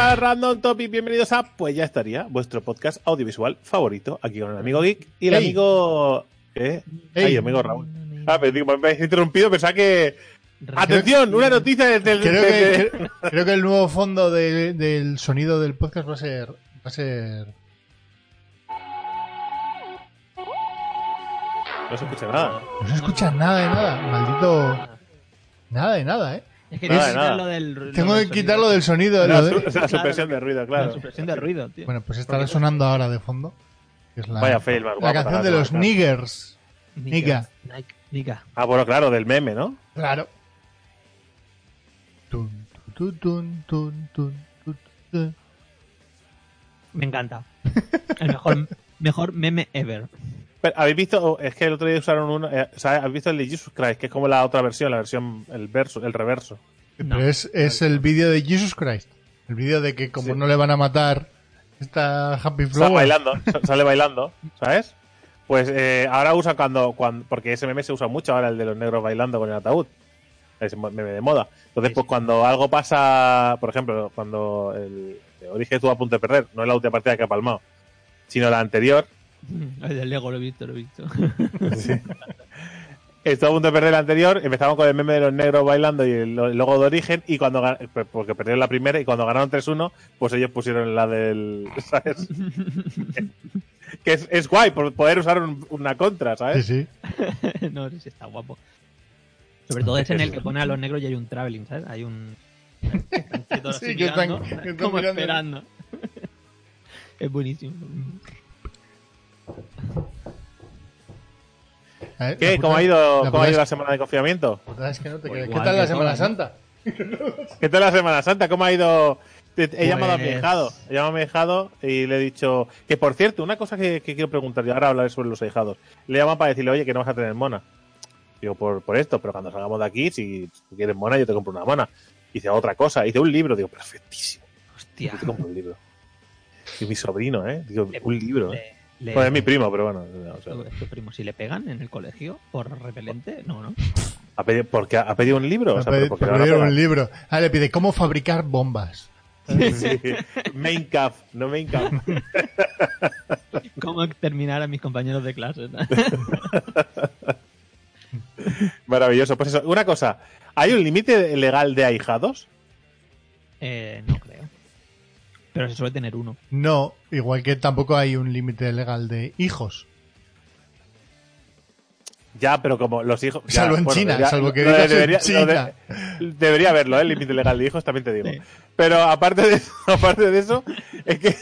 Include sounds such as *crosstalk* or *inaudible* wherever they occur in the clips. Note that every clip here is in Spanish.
a Random Topic, bienvenidos a Pues ya estaría, vuestro podcast audiovisual favorito, aquí con el amigo Geek y el Ey. amigo... ¿eh? Ey. Ay, amigo Raúl. Ah, pero me habéis interrumpido, pensaba que... ¡Atención! Una noticia desde el... Creo que, creo que el nuevo fondo de- del sonido del podcast va a ser. Va a ser. No se escucha nada. No se escucha nada de nada. Maldito. Nada de nada, ¿eh? Es que Nada, que nada. quitarlo del. lo Tengo del que quitarlo del sonido. La, de- su- la supresión de ruido, La claro. supresión de ruido, tío. Bueno, pues estará sonando ahora de fondo. que es la, Vaya fail la guapo canción de los niggers. Nike, Nika. Ah, bueno, claro, del meme, ¿no? Claro. Tun, tun, tun, tun, tun, tun, tun. Me encanta. El mejor, mejor meme ever. Pero, ¿Habéis visto? Es que el otro día usaron uno... eh, ¿Habéis visto el de Jesus Christ? Que es como la otra versión, la versión... El verso, el reverso. No. Pero es, es el vídeo de Jesus Christ. El vídeo de que como Sí. no le van a matar esta Happy Sale Flower. bailando, sa- *laughs* sale bailando, ¿sabes? Pues eh, ahora usa cuando, cuando... Porque ese meme se usa mucho ahora, el de los negros bailando con el ataúd. Es meme de moda. Entonces, pues cuando algo pasa... Por ejemplo, cuando el... Origen estuvo a punto de perder. No es la última partida que ha palmado. Sino la anterior. *laughs* El del Lego lo he visto, lo he visto. *laughs* Estuvo a punto de perder la anterior, empezaban con el meme de los negros bailando y el, el logo de origen, y cuando gan- porque perdieron la primera, y cuando ganaron 3-1, pues ellos pusieron la del. *laughs* ¿Sabes? que es, es guay por poder usar un- una contra, Sí, ¿sabes? sí. no, sí, sí, está guapo. Sobre todo es en el que pone a los negros y hay un traveling, ¿sabes? Hay un. están Sí, así que están- mirando, que están como mirando. esperando. es buenísimo. Ver, ¿Qué? ¿Cómo ha ido, la cómo ha ido la semana de confinamiento? puta es que no te Pues. ¿Qué tal la Semana. Santa? *laughs* ¿Qué tal la Semana Santa? ¿Cómo ha ido? He llamado a mi Pues- hijado, he llamado a mi hijado y le he dicho que, por cierto, una cosa que, que quiero preguntar, y ahora hablaré sobre los ahijados. Le llamo para decirle, oye, que no vas a tener mona. Digo, por, por esto, pero cuando salgamos de aquí, si tú quieres mona, yo te compro una mona. Dice otra cosa, dice un libro. Digo, perfectísimo, Hostia. yo te compro un libro. Y mi sobrino, ¿eh? Digo, un libro, ¿eh? Le- Pues es mi primo, pero bueno. o sea, Es tu primo, si le pegan en el colegio por repelente, no, ¿no? ¿ha pedido, porque ha pedido un libro? O sea, pero Pe- porque pe- le van a pedir pegar. un libro. Ah, le pide cómo fabricar bombas. Sí. *laughs* Main cap, no main cap. *laughs* ¿Cómo terminar a mis compañeros de clase? ¿no? *laughs* Maravilloso. Pues eso, una cosa. ¿Hay un límite legal de ahijados? Eh, no creo. Pero se suele tener uno. No, igual que tampoco hay un límite legal de hijos. Ya, pero como los hijos. ya, Salvo en China, debería- salvo que en debería, lo China. de- debería haberlo, ¿eh? el límite legal de hijos, también te digo. Sí. Pero aparte de, eso, *laughs* aparte de eso, es que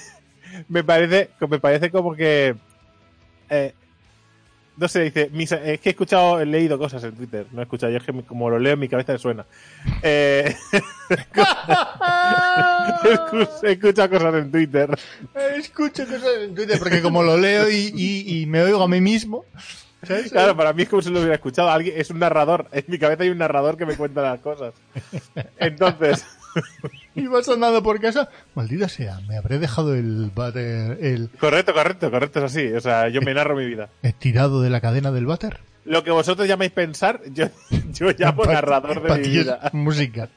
me parece, me parece como que. eh, no sé, dice. mis- es que he escuchado, he leído cosas en Twitter. No he escuchado, yo es que como lo leo en mi cabeza me suena. Eh, *laughs* he escuchado cosas en Twitter. Escucho cosas en Twitter porque como lo leo y, y- y me oigo a mí mismo. ¿sabes? Claro, para mí es como si lo hubiera escuchado. Alguien, es un narrador. En mi cabeza hay un narrador que me cuenta las cosas. Entonces, *laughs* Y vas andando por casa. Maldita sea, me habré dejado el váter, el correcto, correcto, correcto, es así. O sea, yo me narro mi vida. estirado de la cadena del váter. Lo que vosotros llamáis pensar, yo, yo llamo Pa- narrador de mi vida. *laughs* música.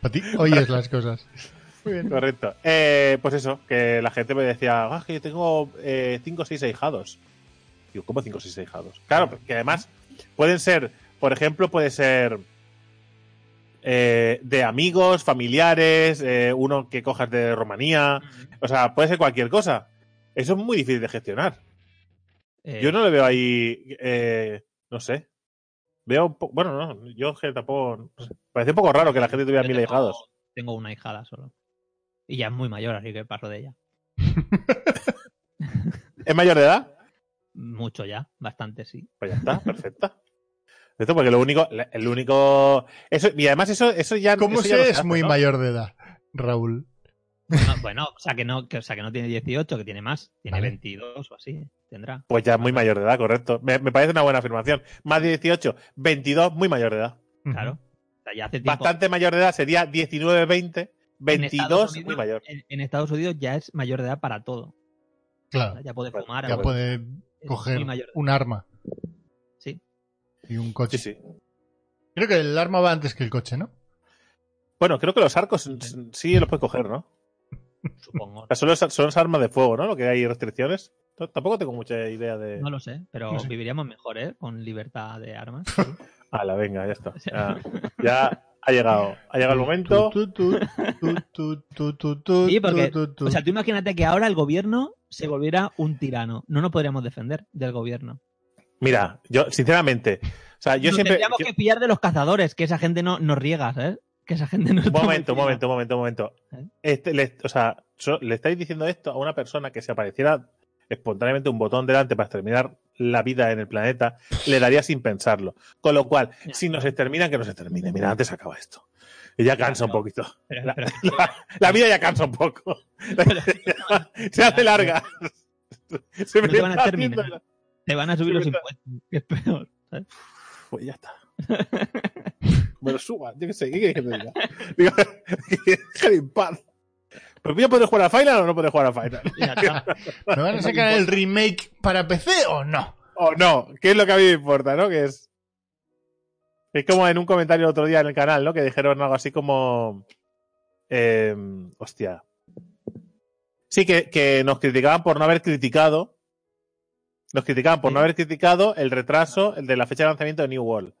Para ti oyes las cosas. *laughs* Muy bien. Correcto. Eh, pues eso, que la gente me decía, ah, que yo tengo eh, cinco o seis ahijados. Digo, ¿cómo cinco o seis ahijados? Claro, porque además pueden ser, por ejemplo, puede ser eh, de amigos, familiares, eh, uno que cojas de Rumanía, o sea, puede ser cualquier cosa. Eso es muy difícil de gestionar. Eh, Yo no le veo ahí, no sé. Veo, un po- bueno, no, yo tampoco, parece un poco raro que la gente tuviera mil tengo- ahijados. Tengo una hijada solo. Y ya es muy mayor, así que paso de ella. *laughs* ¿Es mayor de edad? Mucho ya, bastante sí. Pues ya está, perfecta. Esto porque lo único, el único, eso, y además eso, eso ya, ¿Cómo eso se es hace, muy ¿no? mayor de edad, Raúl? No, bueno, o sea que no, que, o sea que no tiene 18, que tiene más, tiene Vale. 22 o así, tendrá. Pues ya es muy mayor de edad, correcto. Me, me parece una buena afirmación. Más de 18, 22, muy mayor de edad. Claro. O sea, ya hace tiempo. Bastante mayor de edad sería 19, 20, en 22, Estados Unidos- muy mayor. En, en Estados Unidos ya es mayor de edad para todo. O Claro. sea, ya puede fumar. Ya algo- puede coger un arma. Y un coche. Sí, sí. Creo que el arma va antes que el coche, ¿no? Bueno, creo que los arcos sí los puedes coger, ¿no? *laughs* Supongo. Solo, solo es armas de fuego, ¿no? Lo que hay restricciones. T- Tampoco tengo mucha idea de. No lo sé, pero No sé. viviríamos mejor, ¿eh? Con libertad de armas. *laughs* Hala, venga, ya está. Ya, ya ha llegado. Ha llegado el momento. Sí, porque, o sea, tú imagínate que ahora el gobierno se volviera un tirano. No nos podríamos defender del gobierno. Mira, yo, sinceramente. O sea, yo nos siempre. tendríamos yo- que pillar de los cazadores, que esa gente no nos riega, ¿sabes? Que esa gente no Un momento, un momento, un momento, un momento. ¿Eh? Este, le- o sea, so- le estáis diciendo esto a una persona que si apareciera espontáneamente un botón delante para exterminar la vida en el planeta, le daría sin pensarlo. Con lo cual, Ya. si nos exterminan, que nos extermine. Mira, antes acaba esto. Y ya cansa un poquito. Pero- La, pero- la- la vida ya cansa un poco. *laughs* Se hace larga. Se me No te van a exterminar. Te van a subir Sí, los impuestos, *laughs* que es peor. ¿sabes? Pues ya está. *laughs* Me lo suban, yo qué sé, ¿qué quieres que te diga? *laughs* Digo, déjame en paz. ¿Pero yo puedo jugar a Final o no puedo jugar a Final? Ya está. ¿Me van a sacar el remake para PC o no? O no, ¿qué es lo que a mí me importa, no? Que es. Es como en un comentario el otro día en el canal, ¿no? Que dijeron algo así como. eh, hostia. Sí, que, que nos criticaban por no haber criticado. Nos criticaban por Sí. no haber criticado el retraso el de la fecha de lanzamiento de New World.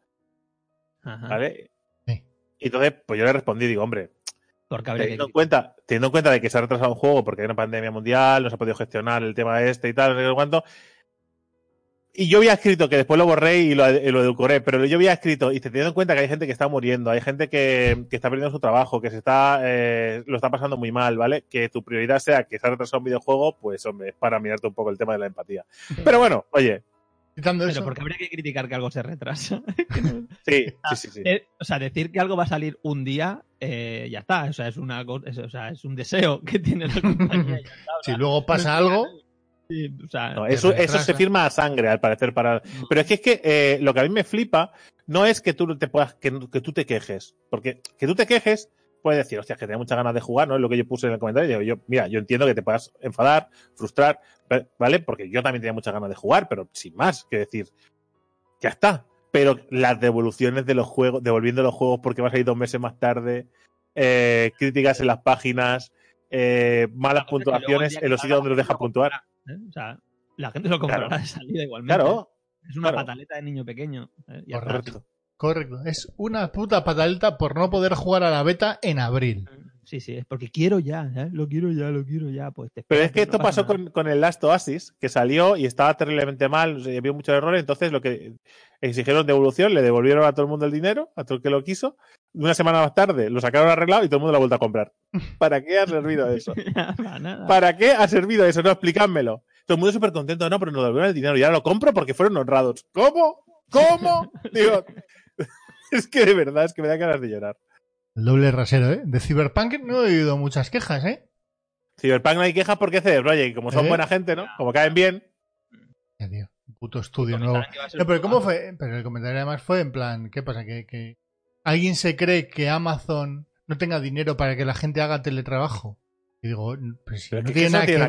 Ajá. ¿Vale? Sí. Y entonces, pues yo le respondí, digo, hombre, Porque habría que teniendo en, cuenta, teniendo en cuenta de que se ha retrasado un juego porque hay una pandemia mundial, no se ha podido gestionar el tema este y tal, no sé qué cuánto. Y yo había escrito, que después lo borré y lo, y lo edulcoré, pero yo había escrito, y teniendo en cuenta que hay gente que está muriendo, hay gente que, que está perdiendo su trabajo, que se está, eh, lo está pasando muy mal, ¿vale? Que tu prioridad sea que se ha retrasado un videojuego, pues hombre, es para mirarte un poco el tema de la empatía. Pero bueno, oye, Quitando Pero eso. porque habría que criticar que algo se retrasa. *laughs* sí, sí, sí, sí. Eh, o sea, decir que algo va a salir un día, eh, ya está. O sea, es una o sea, es un deseo que tiene la compañía. ya está, Si luego pasa algo, sí, o sea, No, eso, eso se firma a sangre, al parecer, para. Pero es que es que eh, lo que a mí me flipa no es que tú te puedas, que, que tú te quejes. Porque que tú te quejes, puedes decir, hostia, que tenía muchas ganas de jugar, ¿no? Es lo que yo puse en el comentario. Digo, yo, mira, yo entiendo que te puedas enfadar, frustrar, ¿vale? Porque yo también tenía muchas ganas de jugar, pero sin más, que decir, ya está. Pero las devoluciones de los juegos, devolviendo los juegos porque vas a ir dos meses más tarde, eh, críticas en las páginas, eh, malas puntuaciones en los sitios donde los la deja gente puntuar. ¿Eh? O sea, la gente lo comprará Claro. de salida igualmente. Claro, Es una claro. pataleta de niño pequeño. ¿eh? Correcto. correcto. Es una puta pataleta por no poder jugar a la beta en abril. Sí, sí, es porque quiero ya, ¿eh? lo quiero ya, lo quiero ya. Pues te Pero es que esto no pasa pasó con, con el Last Oasis, que salió y estaba terriblemente mal, o sea, había muchos errores, entonces lo que exigieron devolución, le devolvieron a todo el mundo el dinero, a todo el que lo quiso, una semana más tarde lo sacaron arreglado y todo el mundo lo ha vuelto a comprar. *laughs* ¿Para qué ha servido eso? *laughs* Para nada. ¿Para qué ha servido eso? No, explicádmelo. Todo el mundo súper contento, no, pero nos devolvieron el dinero y ahora lo compro porque fueron honrados. ¿Cómo? ¿Cómo? *laughs* Digo, es que de verdad, es que me da ganas de llorar. El doble rasero, ¿eh? De Cyberpunk no he oído muchas quejas, ¿eh? Cyberpunk no hay quejas porque CD Projekt, como son ¿Eh? buena gente, ¿no? Como caen bien, Ya, tío. Puto estudio nuevo. No, pero ¿cómo fue? Pero el comentario además fue en plan, ¿qué pasa? ¿Que, que alguien se cree que Amazon no tenga dinero para que la gente haga teletrabajo? Y digo, pues no tiene, nada, tiene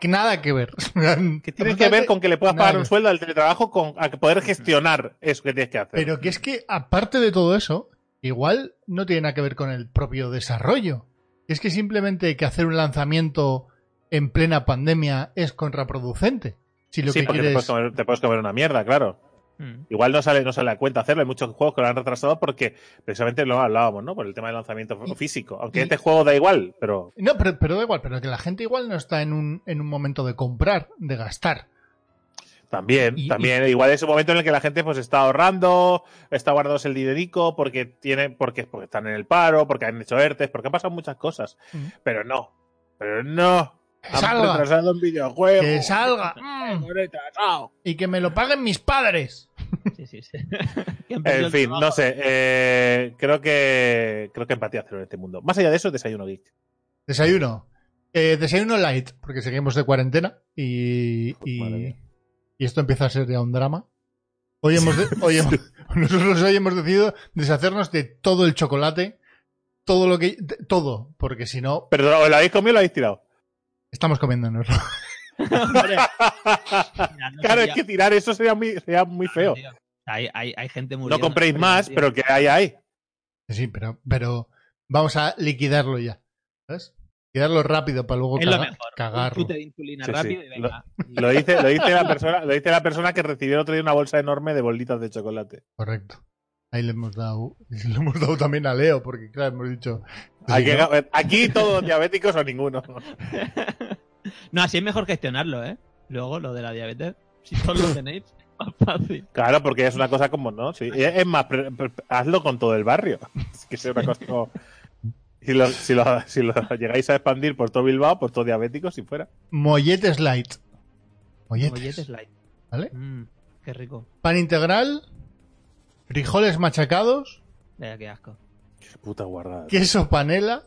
que, nada que ver. *laughs* nada, que ver. que tiene que ver con que le puedas pagar un sueldo al teletrabajo con a poder gestionar eso que tienes que hacer. Pero que es que, aparte de todo eso, igual no tiene nada que ver con el propio desarrollo. Es que simplemente que hacer un lanzamiento en plena pandemia es contraproducente. Si lo sí, que porque te quieres... puedes, comer, te puedes comer una mierda, claro. Mm. Igual no sale, no sale a cuenta hacerlo. Hay muchos juegos que lo han retrasado porque precisamente lo hablábamos, ¿no? Por el tema del lanzamiento Y- físico. Aunque y- este juego da igual, pero No, pero, pero da igual, pero que la gente igual no está en un, en un momento de comprar, de gastar. También, Y- también. Igual es un momento en el que la gente pues está ahorrando, está guardándose el dinerico porque tiene, porque, porque están en el paro, porque han hecho ERTES, porque han pasado muchas cosas. Pero no, pero no. ¡Que Han salga! retrasado un videojuego. ¡Que salga! Mm. Y que me lo paguen mis padres. *laughs* Sí, sí, sí. En fin, no sé. eh, creo que creo que empatía cero en este mundo. Más allá de eso, desayuno geek. Desayuno. Eh, desayuno light, porque seguimos de cuarentena y, y, Madre mía. Y esto empieza a ser ya un drama. Hoy hemos, de- hoy hemos- *laughs* nosotros hoy hemos decidido deshacernos de todo el chocolate, todo lo que, de- todo, porque si no, Pero ¿lo habéis comido o lo habéis tirado? estamos comiéndonoslo. *laughs* Hombre, mira, no Claro, sería- es que tirar eso sería muy, sería muy feo. Hay, hay, hay gente muy No compréis más, pero que hay, hay. Sí, pero, pero vamos a liquidarlo ya. ¿Sabes? Y darlo rápido para luego Es lo caga- mejor. Un cagarlo. chute de insulina Sí, sí. rápido y venga. Lo dice, lo, dice la persona, lo dice la persona que recibió el otro día una bolsa enorme de bolitas de chocolate. Correcto. Ahí le hemos dado, le hemos dado también a Leo, porque claro, hemos dicho. Aquí todos diabéticos o ninguno. *laughs* No, así es mejor gestionarlo, ¿eh? Luego, lo de la diabetes. Si todos lo *laughs* tenéis, más fácil. Claro, porque es una cosa como, ¿no? Sí. Es más, pre- pre- hazlo con todo el barrio. *laughs* Es que sea una cosa como... Si lo, si, lo, *laughs* si lo llegáis a expandir por todo Bilbao, por todo diabéticos, si fuera. Molletes light. Molletes. Molletes light. ¿Vale? Mm, qué rico. Pan integral, frijoles machacados, Vaya, qué asco. Qué puta guardada. queso panela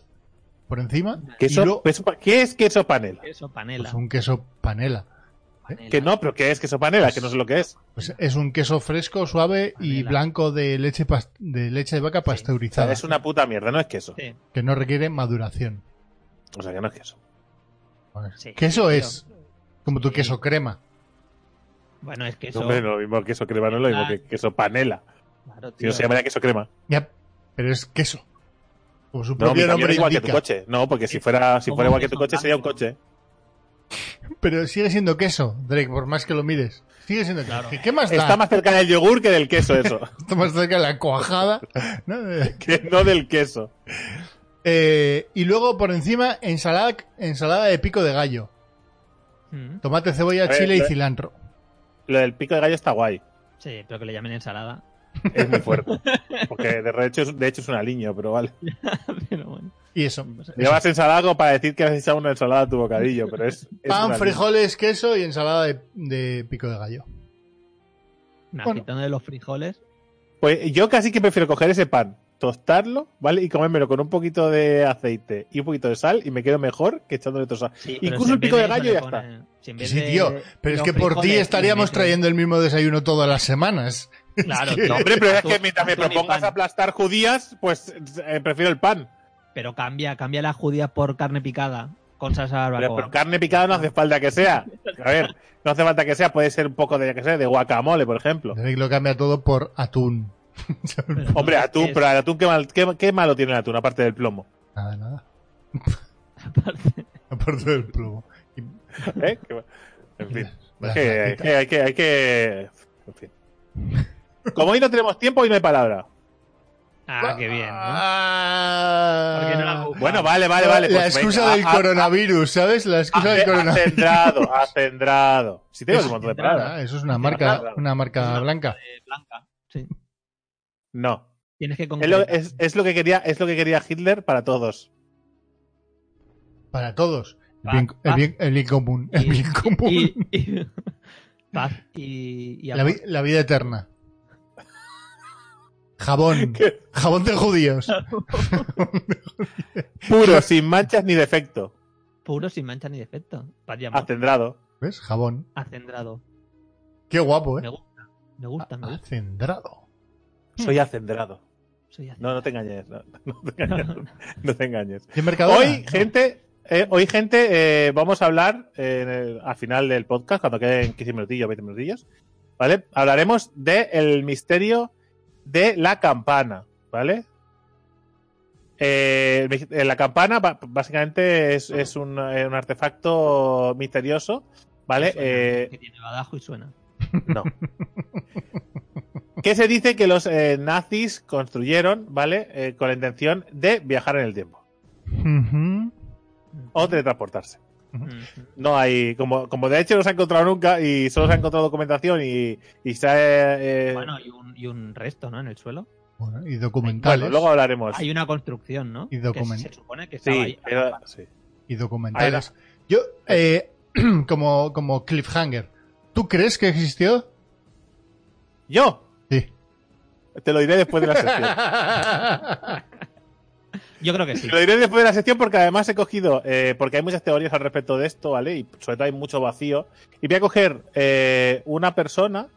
por encima. Queso- pa- ¿Qué es queso panela? Queso panela. Pues un queso panela. Panela. Que no, pero ¿qué es queso panela? Que no sé lo que es. Pues es un queso fresco, suave y blanco de leche de leche de vaca O sea, pasteurizada, es una puta mierda, no es queso. Sí, que no requiere maduración. O sea, que no es queso. Sí, queso es como tu Sí. queso crema. Bueno, es que No, eso. hombre, no, lo mismo queso crema no es lo mismo que queso panela. Claro, Si no se llamaría queso crema. Ya, pero es queso. Como su No, mi nombre igual que tu coche. No, porque si fuera, si fuera igual que tu queso coche sería un coche. Pero sigue siendo queso, Drake, por más que lo mires. Sigue siendo queso. Claro. ¿Qué- ¿Qué más da? Está más cerca del yogur que del queso eso. *laughs* Está más cerca de la cuajada. ¿no? Eh, que no del queso. eh, y luego por encima, ensalada, ensalada de pico de gallo. Mm, Tomate, cebolla, ver, chile y cilantro. Lo del pico de gallo está guay. Sí, pero que le llamen ensalada. Es muy fuerte. *laughs* Porque de hecho, es- de hecho es un aliño, pero vale. *laughs* pero bueno. Y eso. Llevas ensalada como para decir que has echado una ensalada a tu bocadillo, pero es. es Pan, frijoles, queso y ensalada de, de pico de gallo. Nah, Bueno. quitando de los frijoles. Pues yo casi que prefiero coger ese pan, tostarlo, ¿vale? Y comérmelo con un poquito de aceite y un poquito de sal y me quedo mejor que echándole toda sal. Sí, pero Incluso si el pico de gallo le ya si vez Sí, de tío. Pero es que por ti estaríamos trayendo el mismo desayuno todas las semanas. Claro, *laughs* que-. No, hombre, pero es que mientras me y propongas aplastar judías, pues eh, prefiero el pan. Pero cambia, cambia las judías por carne picada con salsa Pero, barbacoa. pero carne picada no hace falta que sea. A ver, no hace falta que sea, puede ser un poco de, que sé, de guacamole, por ejemplo. Drake lo cambia todo por atún. Pero *laughs* Hombre, atún, pero el atún, ¿qué, mal- qué- qué malo tiene el atún, aparte del plomo? Nada, nada. aparte- *laughs* Aparte del plomo. *laughs* ¿Eh? Qué- En fin. La Es que hay que, hay que, hay que- En fin. Como hoy no tenemos tiempo, hoy no hay palabra. Ah, qué bien, ¿no? Ah. Porque no la busco. Bueno, vale, vale, vale. la pues excusa venga, del coronavirus, ¿sabes? La excusa del ha- coronavirus. Acendrado, acendrado. Si tengo un montón de palabras. Eso es una marca, una marca blanca. Eh, blanca. Sí. No. Tienes que Es lo, es, es lo que quería, es lo que quería Hitler para todos. Para todos. El bien, el va. bien- el bien común. El Y- bien común. y- y- paz y, La, amor. vi- la vida eterna. Jabón. *laughs* ¿Qué? Jabón de judíos. *laughs* Puro, sin manchas ni defecto. Puro, sin mancha ni defecto. Acendrado. ¿Ves? Jabón. Acendrado. Qué guapo, Me ¿eh? gusta. Me gusta, me gusta. Acendrado. Soy acendrado. Soy. No, no te engañes. No, no te engañes. No *laughs* te engañes. ¿Qué Mercadona? Hoy, gente, eh, hoy, gente, eh, vamos a hablar eh, en el- al final del podcast, cuando queden 15 minutillos, 20 minutillos, ¿vale? Hablaremos del misterio de la campana, ¿vale? Eh, eh, la campana básicamente es, es un, eh, un artefacto misterioso, ¿vale? Suena, Eh, que tiene badajo y suena. no. que se dice que los eh, nazis construyeron, ¿vale? Eh, con la intención de viajar en el tiempo Ujú. o teletransportarse. No hay, como, como de hecho no se ha encontrado nunca y solo se ha encontrado documentación y, y se ha, eh, Bueno, y un, y un resto, ¿no? En el suelo. Bueno, y documentales. bueno, luego hablaremos. Hay una construcción, ¿no? Y Que document- se supone que estaba Sí, ahí. pero- sí. Y documentales. Yo, eh, *clears throat* como, como cliffhanger, ¿tú crees que existió? Yo Sí. te lo diré después de la sección. *laughs* Yo creo que sí. Lo diré después de la sección porque además he cogido, eh, porque hay muchas teorías al respecto de esto, ¿vale? Y sobre todo hay mucho vacío. Y voy a coger eh, una persona,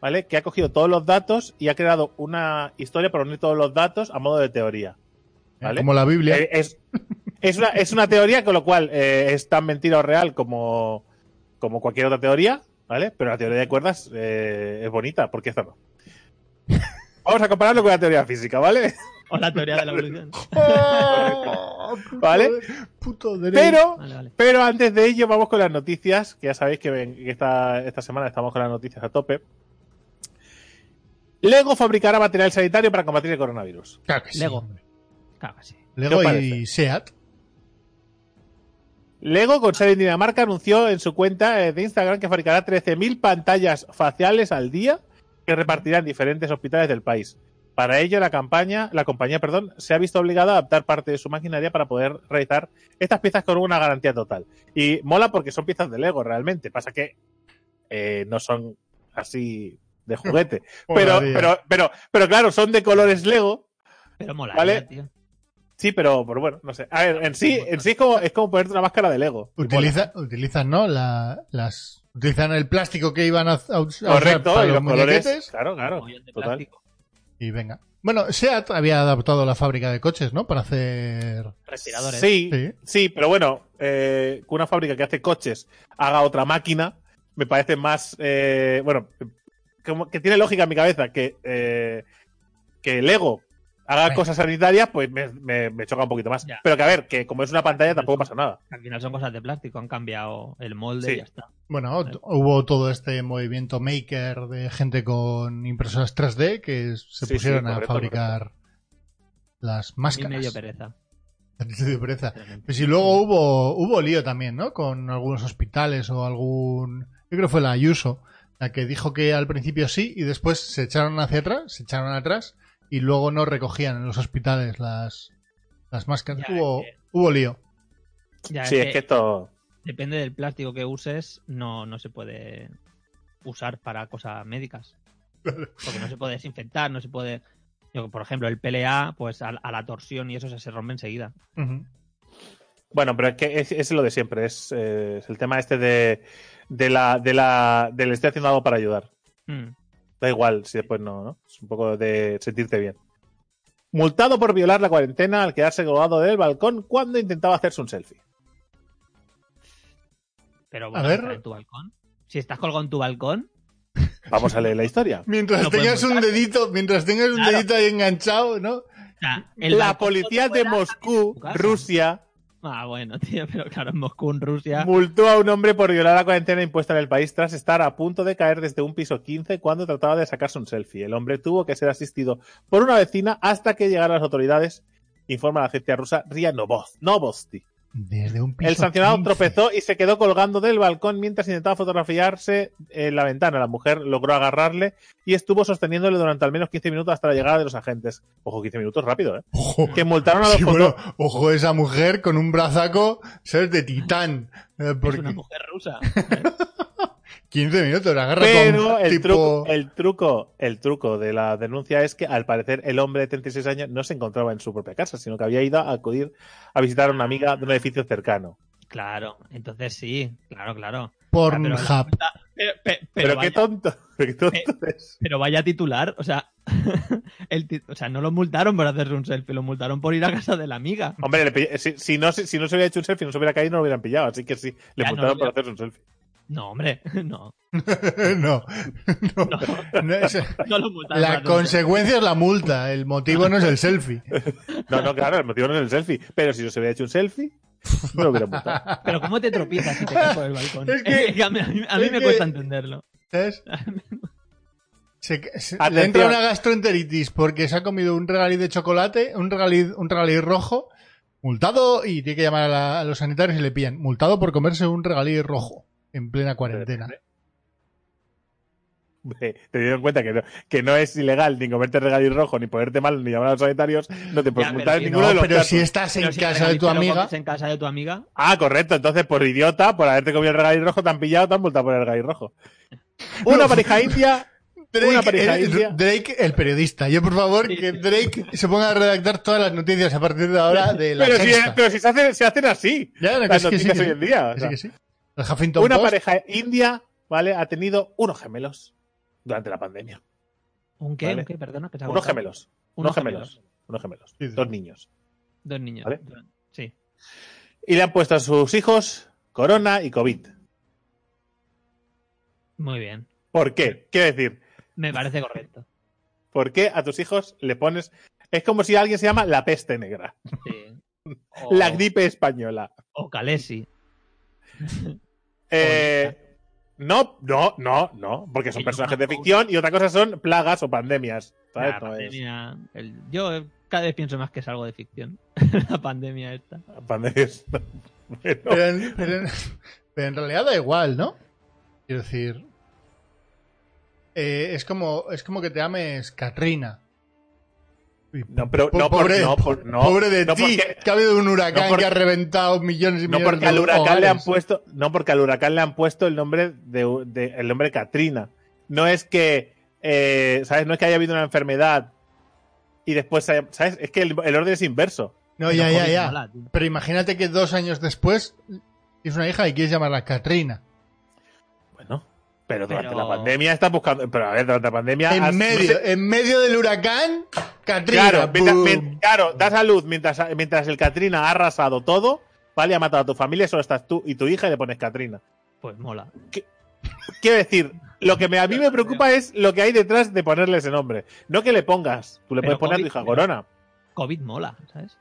¿vale? Que ha cogido todos los datos y ha creado una historia para unir todos los datos a modo de teoría. ¿Vale? Como la Biblia. Eh, es, es, una, es una teoría con lo cual eh, es tan mentira o real como, como cualquier otra teoría, ¿vale? Pero la teoría de cuerdas eh, es bonita, porque esta no. Vamos a compararlo con la teoría física, ¿vale? O la teoría de la evolución. *laughs* Oh, ¿Vale? Puto. Pero, Vale, vale. pero antes de ello, vamos con las noticias. Que ya sabéis que, ven- que esta, esta semana estamos con las noticias a tope. Lego fabricará material sanitario para combatir el coronavirus. Claro que sí, Lego. Claro que sí. Lego ¿Qué os y? SEAT. Lego, con sede en Dinamarca, anunció en su cuenta de Instagram que fabricará 13.000 pantallas faciales al día que repartirá en diferentes hospitales del país. Para ello, la campaña, la compañía, perdón, se ha visto obligada a adaptar parte de su maquinaria para poder realizar estas piezas con una garantía total. Y mola porque son piezas de Lego realmente. Pasa que eh, no son así de *laughs* juguete. pero, pero, pero, pero claro, son de colores Lego. Pero mola, Vale. tío. Sí, pero, pero bueno, no sé. A ver, en sí, en sí es como, es como ponerte una máscara de Lego. Utiliza, utilizan, ¿no? La, las, utilizan el plástico que iban a, a usar Correcto, para y los los colores. Claro, claro. Total. plástico. Y venga. Bueno, SEAT había adaptado la fábrica de coches, ¿no? Para hacer... Respiradores. Sí, Sí. sí, pero bueno, eh, que una fábrica que hace coches haga otra máquina, me parece más. eh, bueno, como que tiene lógica en mi cabeza que, eh, que Lego haga cosas sanitarias, pues me, me- me choca un poquito más. Ya. Pero que a ver, que como es una pantalla tampoco pasa nada. Al final son cosas de plástico, han cambiado el molde Sí. y ya está. Bueno, hubo todo este movimiento maker de gente con impresoras 3D que se Sí, pusieron sí, a correcto, fabricar las Y máscaras. medio pereza. *laughs* De pereza. realmente. Pues y luego hubo, hubo lío también, ¿no? Con algunos hospitales o algún... Yo creo que fue la Ayuso, la que dijo que al principio sí y después se echaron hacia atrás, se echaron atrás y luego no recogían en los hospitales las, las máscaras. Ya, hubo, es que- hubo lío. Ya, sí, es que esto. depende del plástico que uses, no, no se puede usar para cosas médicas. Porque no se puede desinfectar, no se puede. Yo, por ejemplo, el PLA, pues a, a la torsión y eso se, se rompe enseguida. Bueno, pero es que es, es lo de siempre. Es, eh, es el tema este de, de la, de la, del estoy haciendo algo para ayudar. Mm. Da igual si después no, ¿no? Es un poco de sentirte bien. Multado por violar la cuarentena al quedarse colgado del balcón cuando intentaba hacerse un selfie. Pero A bueno, ver. estar en tu balcón. Si estás colgado en tu balcón, Vamos a leer la historia. *laughs* Mientras No tengas un dedito, mientras tengas un Claro. dedito ahí enganchado, ¿no? o sea, el La policía de Moscú. Rusia, Ah, bueno, *laughs* tío, pero claro, en Moscú, en Rusia. multó a un hombre por violar la cuarentena impuesta en el país tras estar a punto de caer desde un piso 15 cuando trataba de sacarse un selfie. El hombre tuvo que ser asistido por una vecina hasta que llegaron las autoridades, informa la agencia rusa RIA Novosti. Desde un piso El sancionado 15. tropezó y se quedó colgando del balcón mientras intentaba fotografiarse en la ventana. La mujer logró agarrarle y estuvo sosteniéndole durante al menos 15 minutos hasta la llegada de los agentes. Ojo, 15 minutos rápido, ¿eh? Ojo. Que multaron a los Sí, bueno, ojo, esa mujer con un brazaco, ¿sabes? De titán. Eh, Es una mujer rusa. *laughs* 15 minutos, la agarra Pero con el, tipo... truco, el truco, el truco de la denuncia es que al parecer el hombre de 36 años no se encontraba en su propia casa, sino que había ido a acudir a visitar a una amiga de un edificio cercano. Claro, entonces sí, claro, claro. Pornhub. Pero Pero, pe- pero Pero, vaya, qué tonto, pero qué tonto es. pero vaya titular, o sea, *laughs* el o sea, no lo multaron por hacerse un selfie, lo multaron por ir a casa de la amiga. Hombre, si, si no, se- si no se hubiera hecho un selfie, no se hubiera caído, no lo hubieran pillado. Así que sí, le Ya, no, multaron por hacerse un selfie. No, hombre, *laughs* *laughs* no. no, no, no es- No lo multaron. por la consecuencia es la multa, el motivo no es el selfie. No, no, claro, el motivo no es el selfie. Pero si no se hubiera hecho un selfie, no lo hubieran multado. *laughs* Pero ¿cómo te tropiezas si te caes por el balcón? Es que- a mí, a mí- a mí es me que- cuesta entenderlo. ¿Sabes? Se, se- le Atención. entra una gastroenteritis porque se ha comido un regalí de chocolate, un regalí, un regalí rojo, multado y tiene que llamar a, la- a los sanitarios y le pillan. Multado por comerse un regalí rojo en plena cuarentena. Hombre, Te dieron cuenta que no, que no es ilegal ni comerte regalí rojo, ni ponerte mal, ni llamar a los sanitarios, no te puedes Ya, multar pero en si ninguno No, de los pero casos. si estás en si casa de tu amiga, en casa de tu amiga, Ah, correcto. Entonces, por idiota, por haberte comido el regalí rojo, te han pillado, te han multado por el regalí rojo. Una pareja india. *laughs* una Drake, pareja el, india. Drake, el periodista. Yo, por favor, que Drake se ponga a redactar todas las noticias a partir de ahora de la Pero si, sexta. pero si se, hacen, se hacen así. Ya, no, las sí, noticias que hoy sí. en día. o sea. que sí. El Huffington Una Post. pareja india, ¿vale? Ha tenido unos gemelos durante la pandemia. ¿un qué? Vale. ¿Un qué? Perdona, que se ha Unos gemelos. Unos gemelos. Unos gemelos. Sí, sí. Dos niños. Dos niños. ¿Vale? Sí. Y le han puesto a sus hijos corona y COVID. Muy bien. ¿Por qué? Quiero decir, Me parece correcto. ¿por qué a tus hijos le pones Es como si alguien se llama la peste negra, Sí. *laughs* O, la gripe española. o Calesi. Eh, no, no, no, no, porque son personajes de ficción y otra cosa son plagas o pandemias. ¿sabes? La No es- pandemia. el- yo cada vez pienso más que es algo de ficción. *laughs* la pandemia esta. *laughs* Bueno, Pero en, pero en- pero en realidad da igual, ¿no? Quiero decir. eh, es como es como que te llames Katrina. No, pero no, por- pobre, no, por- no, pobre de no ti, porque- que ha habido un huracán no porque- que ha reventado millones y No millones porque de al huracán le han puesto, no porque al huracán le han puesto el nombre de, de- el nombre Katrina. No es que, eh, sabes, no es que haya habido una enfermedad y después, haya- sabes, es que el, el orden es inverso. No, ya, ya, ya. Pero imagínate que dos años después tienes una hija y quieres llamarla Katrina. Pero durante Pero- la pandemia estás buscando, pero a ver, durante la pandemia En has- no medio, sé- en medio del huracán, Katrina. Claro, mientras, ¡boom! mien- claro, das a luz mientras, mientras el Katrina ha arrasado todo, ¿vale? Ha matado a tu familia, solo estás tú y tu hija y le pones Katrina. Pues mola. Quiero decir, lo que me, a mí me preocupa es lo que hay detrás de ponerle ese nombre. No que le pongas. Tú le Pero puedes poner a tu hija Corona. COVID mola, ¿sabes?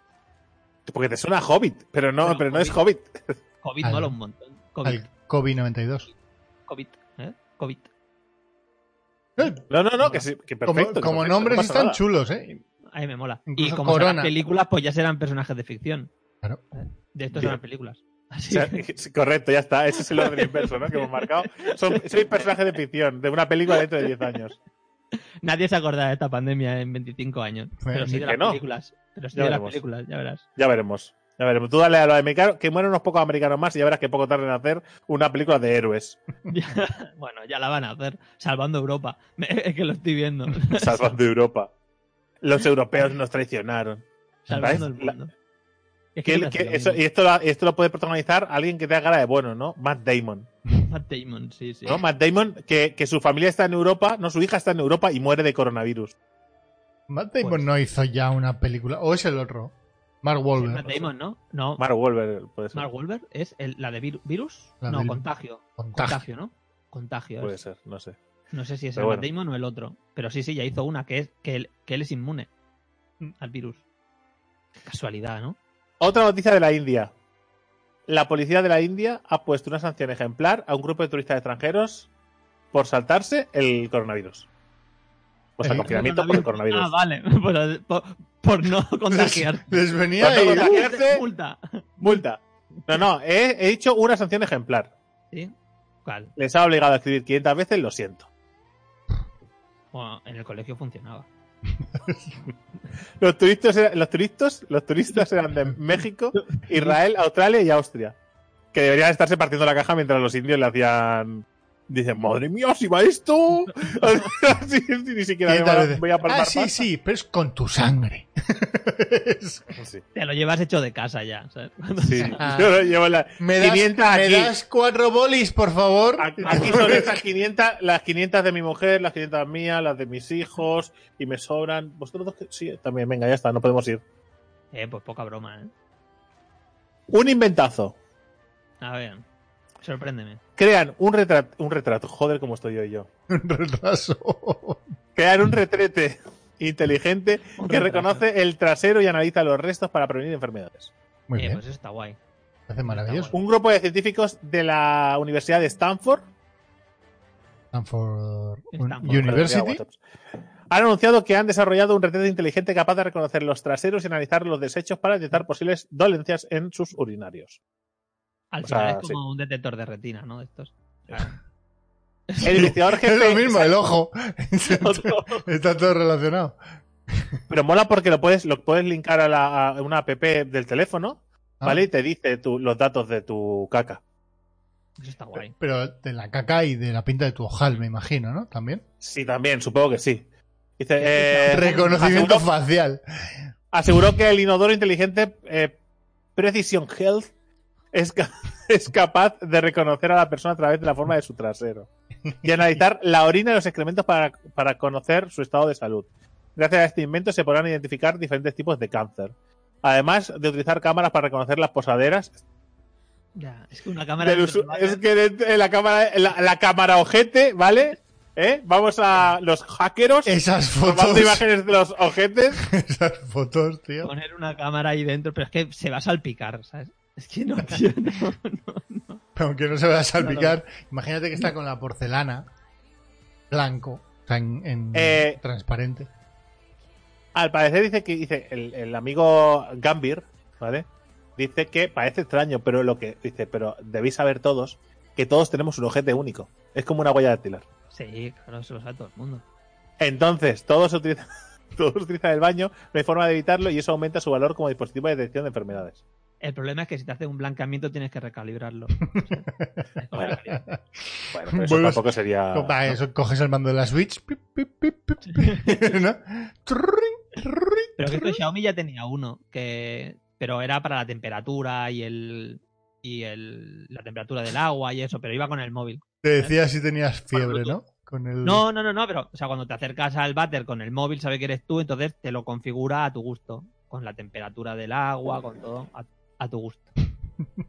Porque te suena a Hobbit, pero no, Pero pero no es COVID. Hobbit. COVID mola un montón. COVID. Al COVID-92. COVID. ¿Eh? COVID. Eh, No, no, no, que, sí, que Como, perfecto. que como perfecto, nombres no están nada. chulos, ¿eh? A mí me mola. Incluso y como Corona. serán películas, pues ya serán personajes de ficción. Claro. De estos Bien. serán películas. O *laughs* Así sea, que- sí, correcto, ya está. Ese es el orden inverso, ¿no? Que hemos marcado. Son, soy personaje de ficción, de una película dentro de 10 años. Nadie se acordará de esta pandemia en 25 años. Bueno, Pero sí de las no. películas. Pero sí Ya de las películas, ya verás. Ya veremos. Ya veremos. Tú dale a los americanos, que mueran unos pocos americanos más y ya verás que poco tardan en hacer una película de héroes. *laughs* Bueno, ya la van a hacer. Salvando Europa. *laughs* Es que lo estoy viendo. *laughs* Salvando Europa. Los europeos nos traicionaron. Salvando el mundo. Es Que- que eso- y esto lo, esto lo puede protagonizar alguien que tenga cara de bueno, ¿no? Matt Damon. Matt Damon, sí, sí. ¿no? Matt Damon, que, que su familia está en Europa, no, su hija está en Europa y muere de coronavirus. Matt Damon Pues- no hizo ya una película. ¿O es el otro? Mark Sí, Wahlberg. Matt Damon, ¿no? No. Mark Wahlberg puede ser. Mark Wahlberg es el- la de vir- virus. La no, del- contagio. Contagio. Contagio, ¿no? Contagio. Puede es. ser, no sé. No sé si es Pero el Matt bueno. Damon o el otro. Pero sí, sí, ya hizo una que es que él, que él es inmune al virus. Casualidad, ¿no? Otra noticia de la India. La policía de la India ha puesto una sanción ejemplar a un grupo de turistas extranjeros por saltarse el coronavirus. O sea, El- confinamiento por el coronavirus. Ah, vale. *laughs* Por, por- por no contagiar. Les venía y... contagiarse- Multa. Multa. No, no, he, he dicho una sanción ejemplar. ¿Sí? ¿Cuál? Les ha obligado a escribir 500 veces, lo siento. Bueno, en el colegio funcionaba. *laughs* Los turistas, eran- los turistas, los turistas eran de México, Israel, Australia y Austria. Que deberían estarse partiendo la caja mientras los indios le hacían. Dicen, madre mía, si va esto. *laughs* *laughs* Así, ni siquiera me tal voy a- vez, voy a palmar ah, sí, pasta. sí, pero es con tu sangre. *laughs* Sí. Te lo llevas hecho de casa ya. ¿sabes? Sí. Ah. Yo lo llevo la. ¿Me das, 500 ¿Me aquí. das cuatro bolis, por favor? Aquí son estas 500, las 500 de mi mujer, las 500 mías, las de mis hijos, y me sobran. ¿Vosotros dos? que- Sí, también, venga, ya está, no podemos ir. Eh, pues poca broma, ¿eh? Un inventazo. A ver. Sorpréndeme. Crean un retrato, un retrato, joder, como estoy yo y *laughs* yo. Un retraso. Crean un retrete inteligente *laughs* Un que reconoce el trasero y analiza los restos para prevenir enfermedades. Muy eh, bien, pues eso está guay. parece maravilloso. Un grupo de científicos de la Universidad de Stanford Stanford Stanford. University. han anunciado que han desarrollado un retrete inteligente capaz de reconocer los traseros y analizar los desechos para detectar posibles dolencias en sus urinarios. Al O final sea, es como un detector de retina, ¿no? De estos. *laughs* El investigador jefe. Es lo mismo, el ojo. *laughs* Está todo relacionado. Pero mola porque lo puedes, lo puedes linkar a, la- a una app del teléfono, Ah, ¿vale? Y te dice tu- los datos de tu caca. Eso está guay. Pero de la caca y de la pinta de tu ojal, me imagino, ¿no? También. Sí, también, supongo que sí. Dice, eh, Reconocimiento aseguró, facial. aseguró que el inodoro inteligente eh, Precision Health es, ca- *laughs* es capaz de reconocer a la persona a través de la forma de su trasero y analizar la orina y los excrementos para, para conocer su estado de salud. Gracias a este invento se podrán identificar diferentes tipos de cáncer. Además de utilizar cámaras para reconocer las posaderas, Ya, es que una cámara. del es que de- la cámara, la, la cámara ojete, ¿vale? ¿Eh? Vamos a los hackeros. Esas Tomando fotos. imágenes de los ojetes. *laughs* Esas fotos, tío. Poner una cámara ahí dentro, pero es que se va a salpicar, ¿sabes? Es que no, tío, *laughs* no, no. Aunque no se vaya a salpicar. Imagínate que está con la porcelana blanco, o sea, en, en Eh, transparente. Al parecer dice que dice el, el amigo Gambir, ¿vale? Dice que parece extraño, pero lo que dice, pero debéis saber todos que todos tenemos un ojete único. Es como una huella dactilar. Sí, claro, eso lo sabe todo el mundo. Entonces, todos utilizan, *laughs* todos utilizan el baño, no hay forma de evitarlo y eso aumenta su valor como dispositivo de detección de enfermedades. El problema es que si te hace un blanqueamiento tienes que recalibrarlo. *laughs* O sea, es Bueno. Bueno, pero eso Vuelves- tampoco sería. Va, eso, coges el mando de la Switch. pip, pip, pip, pip, pip, ¿no? Trrring, trrring, Pero que esto. Xiaomi ya tenía uno, que pero era para la temperatura y el y el, la temperatura del agua y eso, pero iba con el móvil. Te decía si tenías fiebre, ¿no? Con el... No, no, no, no, pero o sea, cuando te acercas al váter con el móvil, sabe que eres tú, entonces te lo configura a tu gusto, con la temperatura del agua, con todo, a, a tu gusto. *laughs*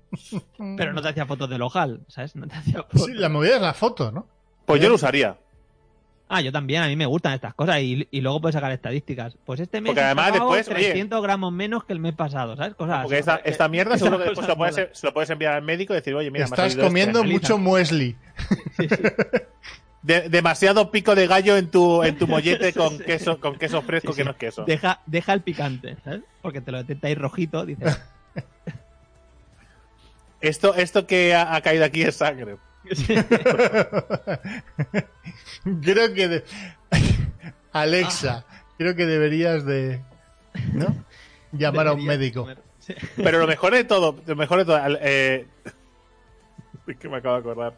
Pero no te hacía fotos del ojal, ¿sabes? No te hacía fotos. Sí, la movida es la foto, ¿no? Pues yo lo usaría. Ah, yo también, a mí me gustan estas cosas y, y luego puedes sacar estadísticas. Pues este mes Porque he además después, oye- 300 gramos menos que el mes pasado, ¿sabes? Cosas Porque así. esta, esta mierda seguro que después se lo, puedes, se lo puedes enviar al médico y decir, oye, mira, me ha Estás salido comiendo mucho muesli. *laughs* Sí, sí. De- demasiado pico de gallo en tu, en tu mollete *laughs* con queso, con queso fresco Sí, que no es queso. Deja, deja el picante, ¿sabes? Porque te lo detecta ahí rojito, dices. Esto, esto que ha, ha caído aquí es sangre. *laughs* creo que... de- Alexa, creo que deberías de... ¿No? Llamar a un médico. Sí. Pero lo mejor de todo, lo mejor de todo, eh, *laughs* es que me acabo de acordar.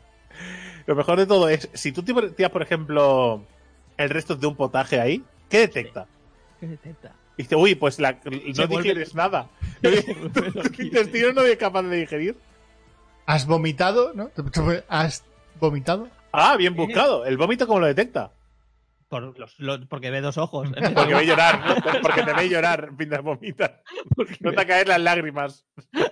Lo mejor de todo es, si tú tiras, por ejemplo, el resto de un potaje ahí, ¿qué detecta? ¿Qué detecta? Y dice, uy, pues la, no digieres nada. *laughs* Tu intestino no es capaz de digerir. ¿Has vomitado? ¿No? ¿Has vomitado? Ah, bien buscado. ¿El vómito cómo lo detecta? Por los, los- porque ve dos ojos. *laughs* Porque ve llorar, ¿no? *laughs* Porque te ve llorar mientras vomitas. Porque No te caer las lágrimas. *laughs*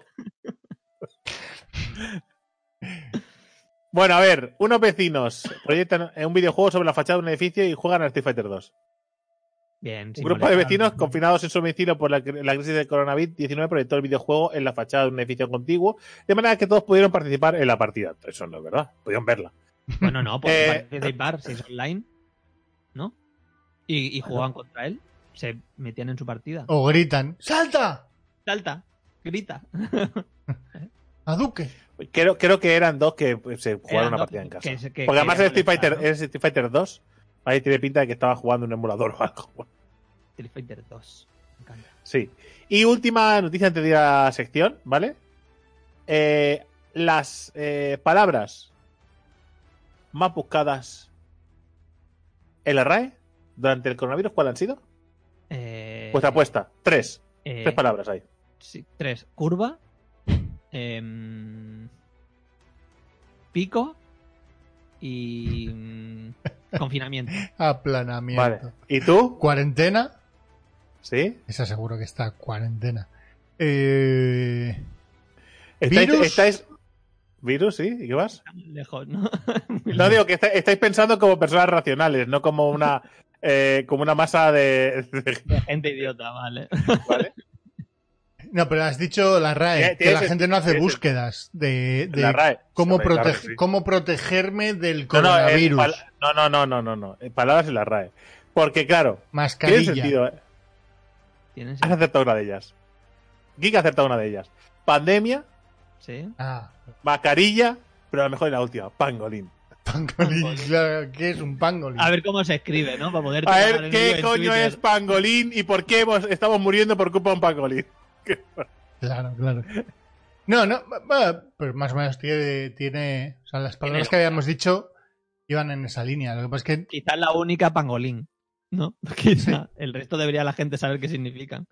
Bueno, a ver, unos vecinos proyectan un videojuego sobre la fachada de un edificio y juegan a Street Fighter 2. Bien, un grupo de vecinos confinados en su domicilio por la, la crisis del coronavirus-19 proyectó el videojuego en la fachada de un edificio contiguo, de manera que todos pudieron participar en la partida. Eso no es verdad, pudieron verla. Bueno, no, pues *laughs* Eh, participar si es online, ¿no? Y, y jugaban contra él, se metían en su partida. O gritan, ¡salta! Salta, grita. *laughs* ¡A Duque! Creo, creo que eran dos que pues, se jugaron Eran una partida en casa. que se- que Porque además el querían Street Fighter, el Street Fighter 2, ahí tiene pinta de que estaba jugando un emulador *laughs* o algo. Street Fighter 2. Me encanta. Sí. Y última noticia antes de ir a la sección, ¿vale? Eh, las eh, palabras más buscadas en la RAE durante el coronavirus, ¿cuáles han sido? Eh, Vuestra apuesta. Tres. eh, Tres palabras ahí. sí, tres. Curva. em, pico. Y. *laughs* confinamiento. Aplanamiento. Vale. ¿Y tú? ¿Cuarentena? ¿Sí? Esa seguro que está cuarentena. Eh... ¿Estáis, ¿Virus? estáis- ¿Virus, sí? ¿Y qué más? Lejos, ¿no? *laughs* No digo que está- estáis pensando como personas racionales, no como una *laughs* eh, como una masa de, gente idiota, vale. ¿vale? No, pero has dicho la RAE, que la gente no hace búsquedas de, de La RAE. cómo, claro sí. cómo protegerme del No, no, coronavirus. No, no, no, no, no, no. Eh, Palabras en la RAE. Porque, claro, tiene Mascarilla. sentido. ¿eh? ¿Tienes? Has acertado una de ellas. Geek ha acertado una de ellas. Pandemia, Sí. Ah, mascarilla, pero a lo mejor es la última, pangolín. pangolín. Claro, ¿qué es un pangolín? A ver cómo se escribe, ¿no? Para poder A ver, ¿qué coño es pangolín y por qué estamos muriendo por culpa de un pangolín? Claro, claro. No, no, pero más o menos tiene, tiene o sea, las palabras Tiene que habíamos dicho iban en esa línea. Lo que pasa es que Quizás la única pangolín, ¿no? *laughs* Quizá. El resto debería la gente saber qué significan.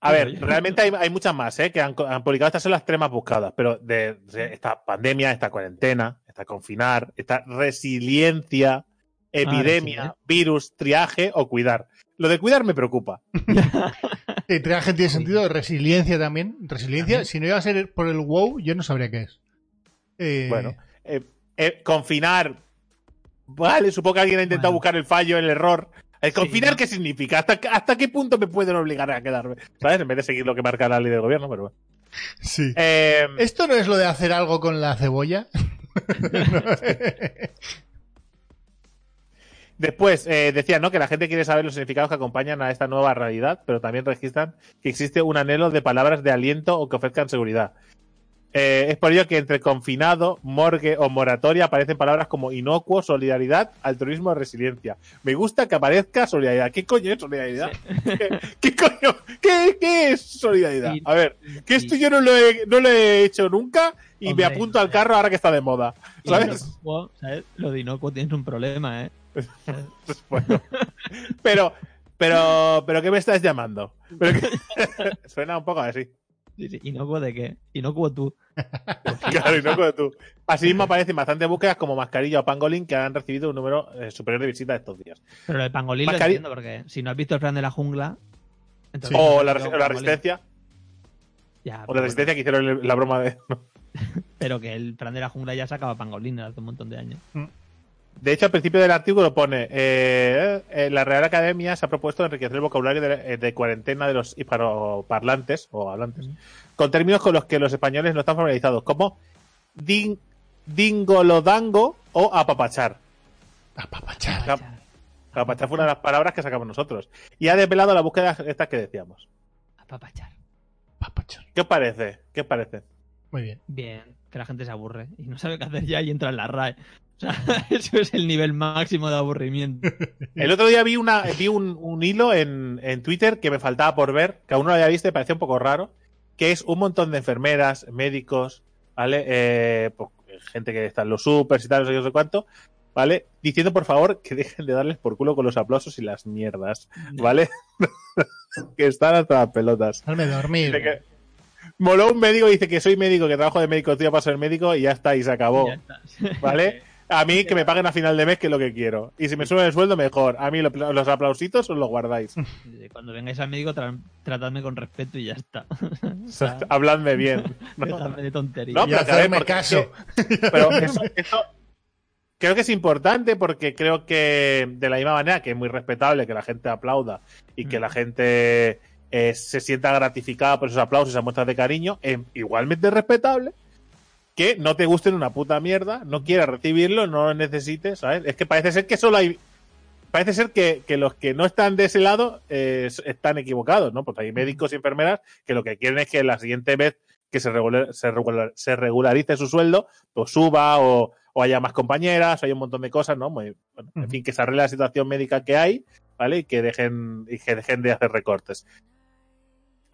A ver, realmente hay, hay muchas más ¿eh? que han, han publicado. Estas son las tres más buscadas, pero de, de esta pandemia, esta cuarentena, esta confinar, esta resiliencia, epidemia, resiliencia. virus, triaje o cuidar. Lo de cuidar me preocupa. *laughs* el triaje tiene sentido, resiliencia también. Resiliencia, si no iba a ser por el WoW, yo no sabría qué es. Eh, Bueno, eh, eh, confinar Vale, supongo que alguien ha intentado Bueno. buscar el fallo, el error. ¿El Sí, confinar ¿no? qué significa? ¿Hasta, ¿Hasta qué punto me pueden obligar a quedarme? ¿Sabes? En vez de seguir lo que marca la ley del gobierno, pero bueno. Sí. Eh, ¿Esto no es lo de hacer algo con la cebolla? *laughs* Después, eh, decía, ¿no? Que la gente quiere saber los significados que acompañan a esta nueva realidad, pero también registran que existe un anhelo de palabras de aliento o que ofrezcan seguridad. Eh, es por ello que entre confinado, morgue o moratoria aparecen palabras como inocuo, solidaridad, altruismo, resiliencia. Me gusta que aparezca solidaridad. ¿Qué coño es solidaridad? *laughs* ¿Qué, qué coño? ¿Qué, qué es solidaridad? A ver, que esto yo no lo he, no lo he hecho nunca y me apunto al eh. carro ahora que está de moda. Y ¿Sabes? inocuo, ¿sabes? Lo de inocuo tienes un problema, ¿eh? *laughs* Bueno, pero, pero, pero ¿qué me estás llamando? Pero que- *laughs* Suena un poco así. Sí. ¿Inocuo de qué? Inocuo tú. *laughs* Claro, y no como tú. Asimismo aparecen bastantes búsquedas como mascarilla o pangolín que han recibido un número eh, superior de visitas estos días. Pero lo de pangolín lo Mascari- entiendo porque si no has visto el plan de la jungla... entonces O no la, o resistencia. Ya, O la resistencia que hicieron la broma de. *laughs* pero que el plan de la jungla ya sacaba pangolín hace un montón de años. De hecho, al principio del artículo pone: eh, eh, La Real Academia se ha propuesto enriquecer el vocabulario de, eh, de cuarentena de los hispanoparlantes o hablantes con términos con los que los españoles no están familiarizados, como din, dingolodango o apapachar. Apapachar. Apapachar fue una de las palabras que sacamos nosotros. Y ha desvelado la búsqueda estas que decíamos. Apapachar. Apapachar. ¿Qué os parece? ¿Qué os parece? Muy bien. Bien, que la gente se aburre y no sabe qué hacer ya y entra en la RAE. O sea, *laughs* eso es el nivel máximo de aburrimiento. El otro día vi una vi un, un hilo en, en Twitter que me faltaba por ver, que aún no lo había visto y me parecía un poco raro, que es un montón de enfermeras, médicos, ¿vale? Eh, pues, gente que está en los supers y tal, no sé qué, no sé cuánto, ¿vale? Diciendo por favor que dejen de darles por culo con los aplausos y las mierdas, ¿vale? *laughs* que están hasta las pelotas. Hazme dormir. Moló un médico y dice que soy médico, que trabajo de médico, estoy para ser médico y ya está, y se acabó. Ya está. *laughs* ¿Vale? A mí que me paguen a final de mes, que es lo que quiero. Y si me suben el sueldo, mejor. A mí lo- los aplausitos os los guardáis. *laughs* Cuando vengáis al médico, tra- tratadme con respeto y ya está. *laughs* O sea, habladme bien. ¿no? Dejadme de tonterías. No, pero ver, porque caso. Pero eso, eso creo que es importante porque creo que de la misma manera que es muy respetable que la gente aplauda y que Mm. la gente eh, se sienta gratificada por esos aplausos y esas muestras de cariño, es igualmente respetable que no te gusten una puta mierda, no quieras recibirlo, no lo necesites, ¿sabes? Es que parece ser que solo hay. Parece ser que, que los que no están de ese lado eh, están equivocados, ¿no? Porque hay médicos y enfermeras que lo que quieren es que la siguiente vez que se, regular- se, regular- se regularice su sueldo, pues suba o, o haya más compañeras, o hay un montón de cosas, ¿no? Muy- bueno, en fin, que se arregle la situación médica que hay, ¿vale? Y que dejen, y que dejen de hacer recortes.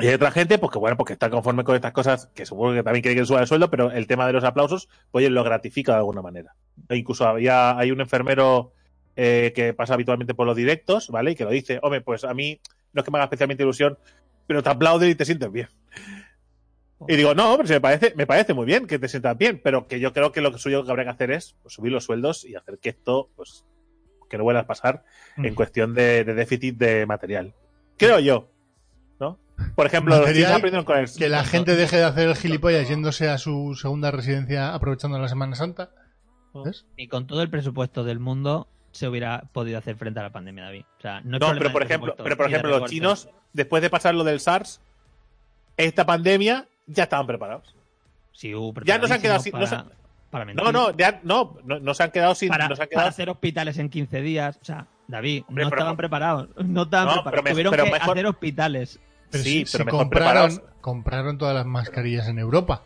Y hay otra gente, pues que bueno, porque está conforme con estas cosas, que supongo que también quiere que suba el sueldo, pero el tema de los aplausos, pues lo gratifica de alguna manera. E incluso había, hay un enfermero eh, que pasa habitualmente por los directos, ¿vale? Y que lo dice, hombre, pues a mí no es que me haga especialmente ilusión, pero te aplauden y te sientes bien. Y digo, no, pero si me parece, me parece muy bien que te sientas bien, pero que yo creo que lo suyo que habría que hacer es pues, subir los sueldos y hacer que esto, pues, que no vuelva a pasar en Mm. cuestión de, de déficit de material. Creo yo. Por ejemplo, los Material chinos aprendieron con el... Que la gente deje de hacer el gilipollas yéndose a su segunda residencia aprovechando la Semana Santa. ¿Ves? Ni con todo el presupuesto del mundo se hubiera podido hacer frente a la pandemia, David. O sea, no, No, pero por ejemplo, pero por ejemplo los chinos, después de pasar lo del SARS, esta pandemia ya estaban preparados. Sí, uh, Ya no se han quedado sin- para, no se- para. No, no, ya, no, no, no se han quedado sin, para, se han para quedado hacer hospitales en 15 días. O sea, David, Hombre, no pero- estaban preparados. No estaban No, preparados. pero me- Tuvieron pero que mejor- hacer hospitales. Pero Sí, si, pero si mejor compraron, preparados. compraron todas las mascarillas en Europa.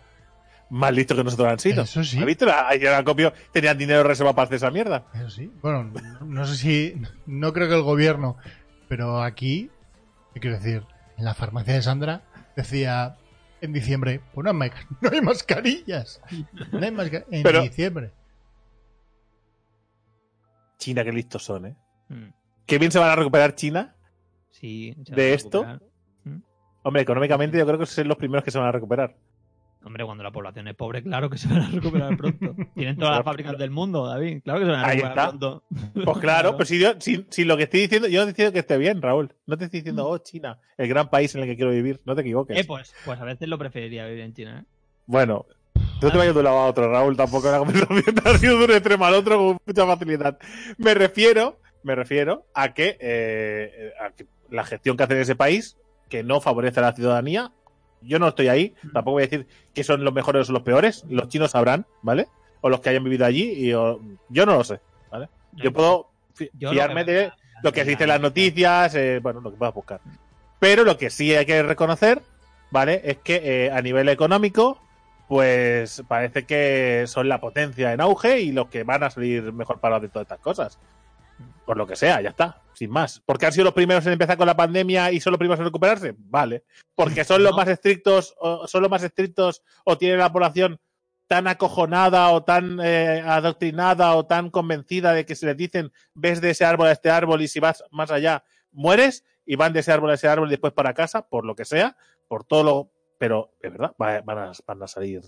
más listos que nosotros han sido. Eso sí. ¿Has visto? Acopio tenían dinero reservado para hacer esa mierda. Eso sí. Bueno, no, no sé si. No creo que el gobierno. Pero aquí. ¿Qué quiero decir? En la farmacia de Sandra decía en diciembre: Pues no hay, *laughs* no hay mascarillas. No hay mascarillas. En Pero- diciembre. China, qué listos son, ¿eh? Mm, Qué bien se van a recuperar China. Sí, ¿De esto? recuperar. Hombre, económicamente yo creo que son los primeros que se van a recuperar. Hombre, cuando la población es pobre, claro que se van a recuperar *laughs* pronto. Tienen todas las fábricas del mundo, David. Claro que se van a Ahí recuperar está. pronto. Pues claro, pues si, yo, si, si lo que estoy diciendo, yo no te estoy diciendo que esté bien, Raúl. No te estoy diciendo, oh, China, el gran país en el que quiero vivir. No te equivoques. Eh, pues, pues a veces lo preferiría vivir en China. ¿eh? Bueno, No te vayas de un lado a otro, Raúl, tampoco la conversación ha sido de un extremo al otro con mucha facilidad. Me refiero, me refiero a que, eh, a que la gestión que hace en ese país, que no favorece a la ciudadanía, yo no estoy ahí, tampoco voy a decir que son los mejores o los peores, los chinos sabrán, ¿vale? O los que hayan vivido allí, y o- yo no lo sé, ¿vale? Yo puedo fi- Yo lo fiarme de lo que se dice en las noticias, eh, bueno, lo que puedas buscar. Pero lo que sí hay que reconocer, ¿vale? Es que eh, a nivel económico, pues parece que son la potencia en auge y los que van a salir mejor parados de todas estas cosas. Por lo que sea, ya está, sin más. Porque han sido los primeros en empezar con la pandemia y son los primeros en recuperarse, vale. Porque son los más estrictos, o son los más estrictos, o tienen la población tan acojonada o tan eh, adoctrinada o tan convencida de que se les dicen ves de ese árbol a este árbol y si vas más allá mueres y van de ese árbol a ese árbol y después para casa, por lo que sea, por todo lo... Pero, es verdad, va- van a, van a salir...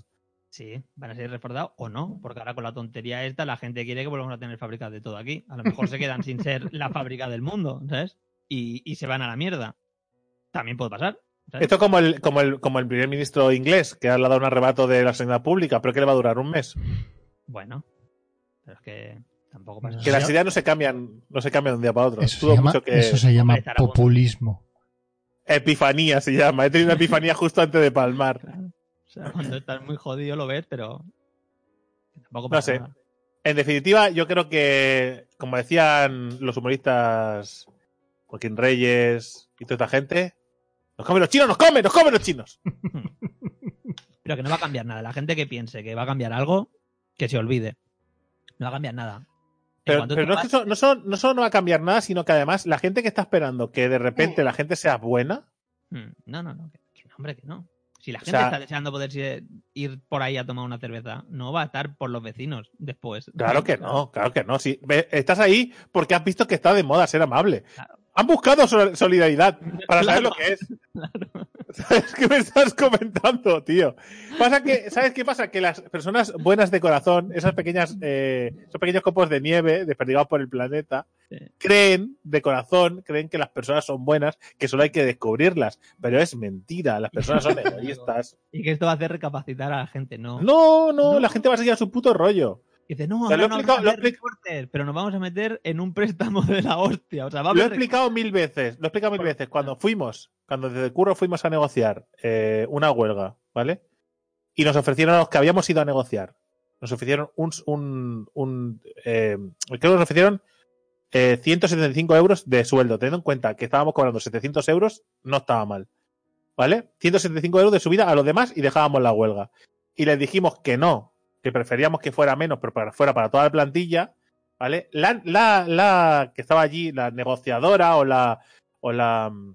Sí, van a ser reforzados o no, porque ahora con la tontería esta la gente quiere que volvamos a tener fábricas de todo aquí. A lo mejor se quedan sin ser la fábrica del mundo, ¿sabes? Y, y se van a la mierda. También puede pasar. ¿sabes? Esto como el, como el, como el primer ministro inglés, que ha dado un arrebato de la sanidad pública, pero que le va a durar un mes. Bueno, pero es que tampoco pasa Que nada. las ideas no se cambian, no se cambian de un día para otro. Eso, se Dudo llama, mucho que- eso se llama populismo. Epifanía se llama. He tenido una epifanía justo antes de palmar. Sea, *laughs* cuando estás muy jodido lo ves, pero tampoco No sé. nada. En definitiva, yo creo que, como decían los humoristas Joaquín Reyes y toda esta gente, nos comen los chinos, nos comen, nos comen los chinos. *laughs* Pero que no va a cambiar nada. La gente que piense que va a cambiar algo, que se olvide. No va a cambiar nada. Pero, no, es que vas- eso, no, solo, no solo no va a cambiar nada, sino que además la gente que está esperando que de repente la gente sea buena, Mm, No, no, no. Que, que no, hombre, que no. Si la O gente sea- está deseando poder ir- por ahí a tomar una cerveza, no va a estar por los vecinos después. claro que no, claro que no. Si estás ahí porque has visto que está de moda ser amable. Claro. Han buscado sol- solidaridad para saber Claro. lo que es. *laughs* Claro. ¿Sabes qué me estás comentando, tío? Pasa que, ¿sabes qué pasa? Que las personas buenas de corazón, esas pequeñas, eh, esos pequeños copos de nieve desperdigados por el planeta, Sí. creen de corazón, creen que las personas son buenas, que solo hay que descubrirlas. Pero es mentira, las personas son *laughs* egoístas. Y que esto va a hacer recapacitar a la gente, ¿no? No, no, No. la gente va a seguir a su puto rollo. Y dice, no, O sea, lo no explicado- lo recortes, pero nos vamos a meter en un préstamo de la hostia. O sea, va a Lo he explicado mil veces, lo he explicado mil veces. Cuando fuimos, cuando desde curro fuimos a negociar eh, una huelga, ¿vale? Y nos ofrecieron a los que habíamos ido a negociar, nos ofrecieron un, un, un eh, creo que nos ofrecieron eh, 175 euros de sueldo, teniendo en cuenta que estábamos cobrando 700 euros, no estaba mal, ¿vale? 175 euros de subida a los demás y dejábamos la huelga. Y les dijimos que no, que preferíamos que fuera menos, pero para, fuera para toda la plantilla, ¿vale? La, la, la que estaba allí, la negociadora o la, o la mm,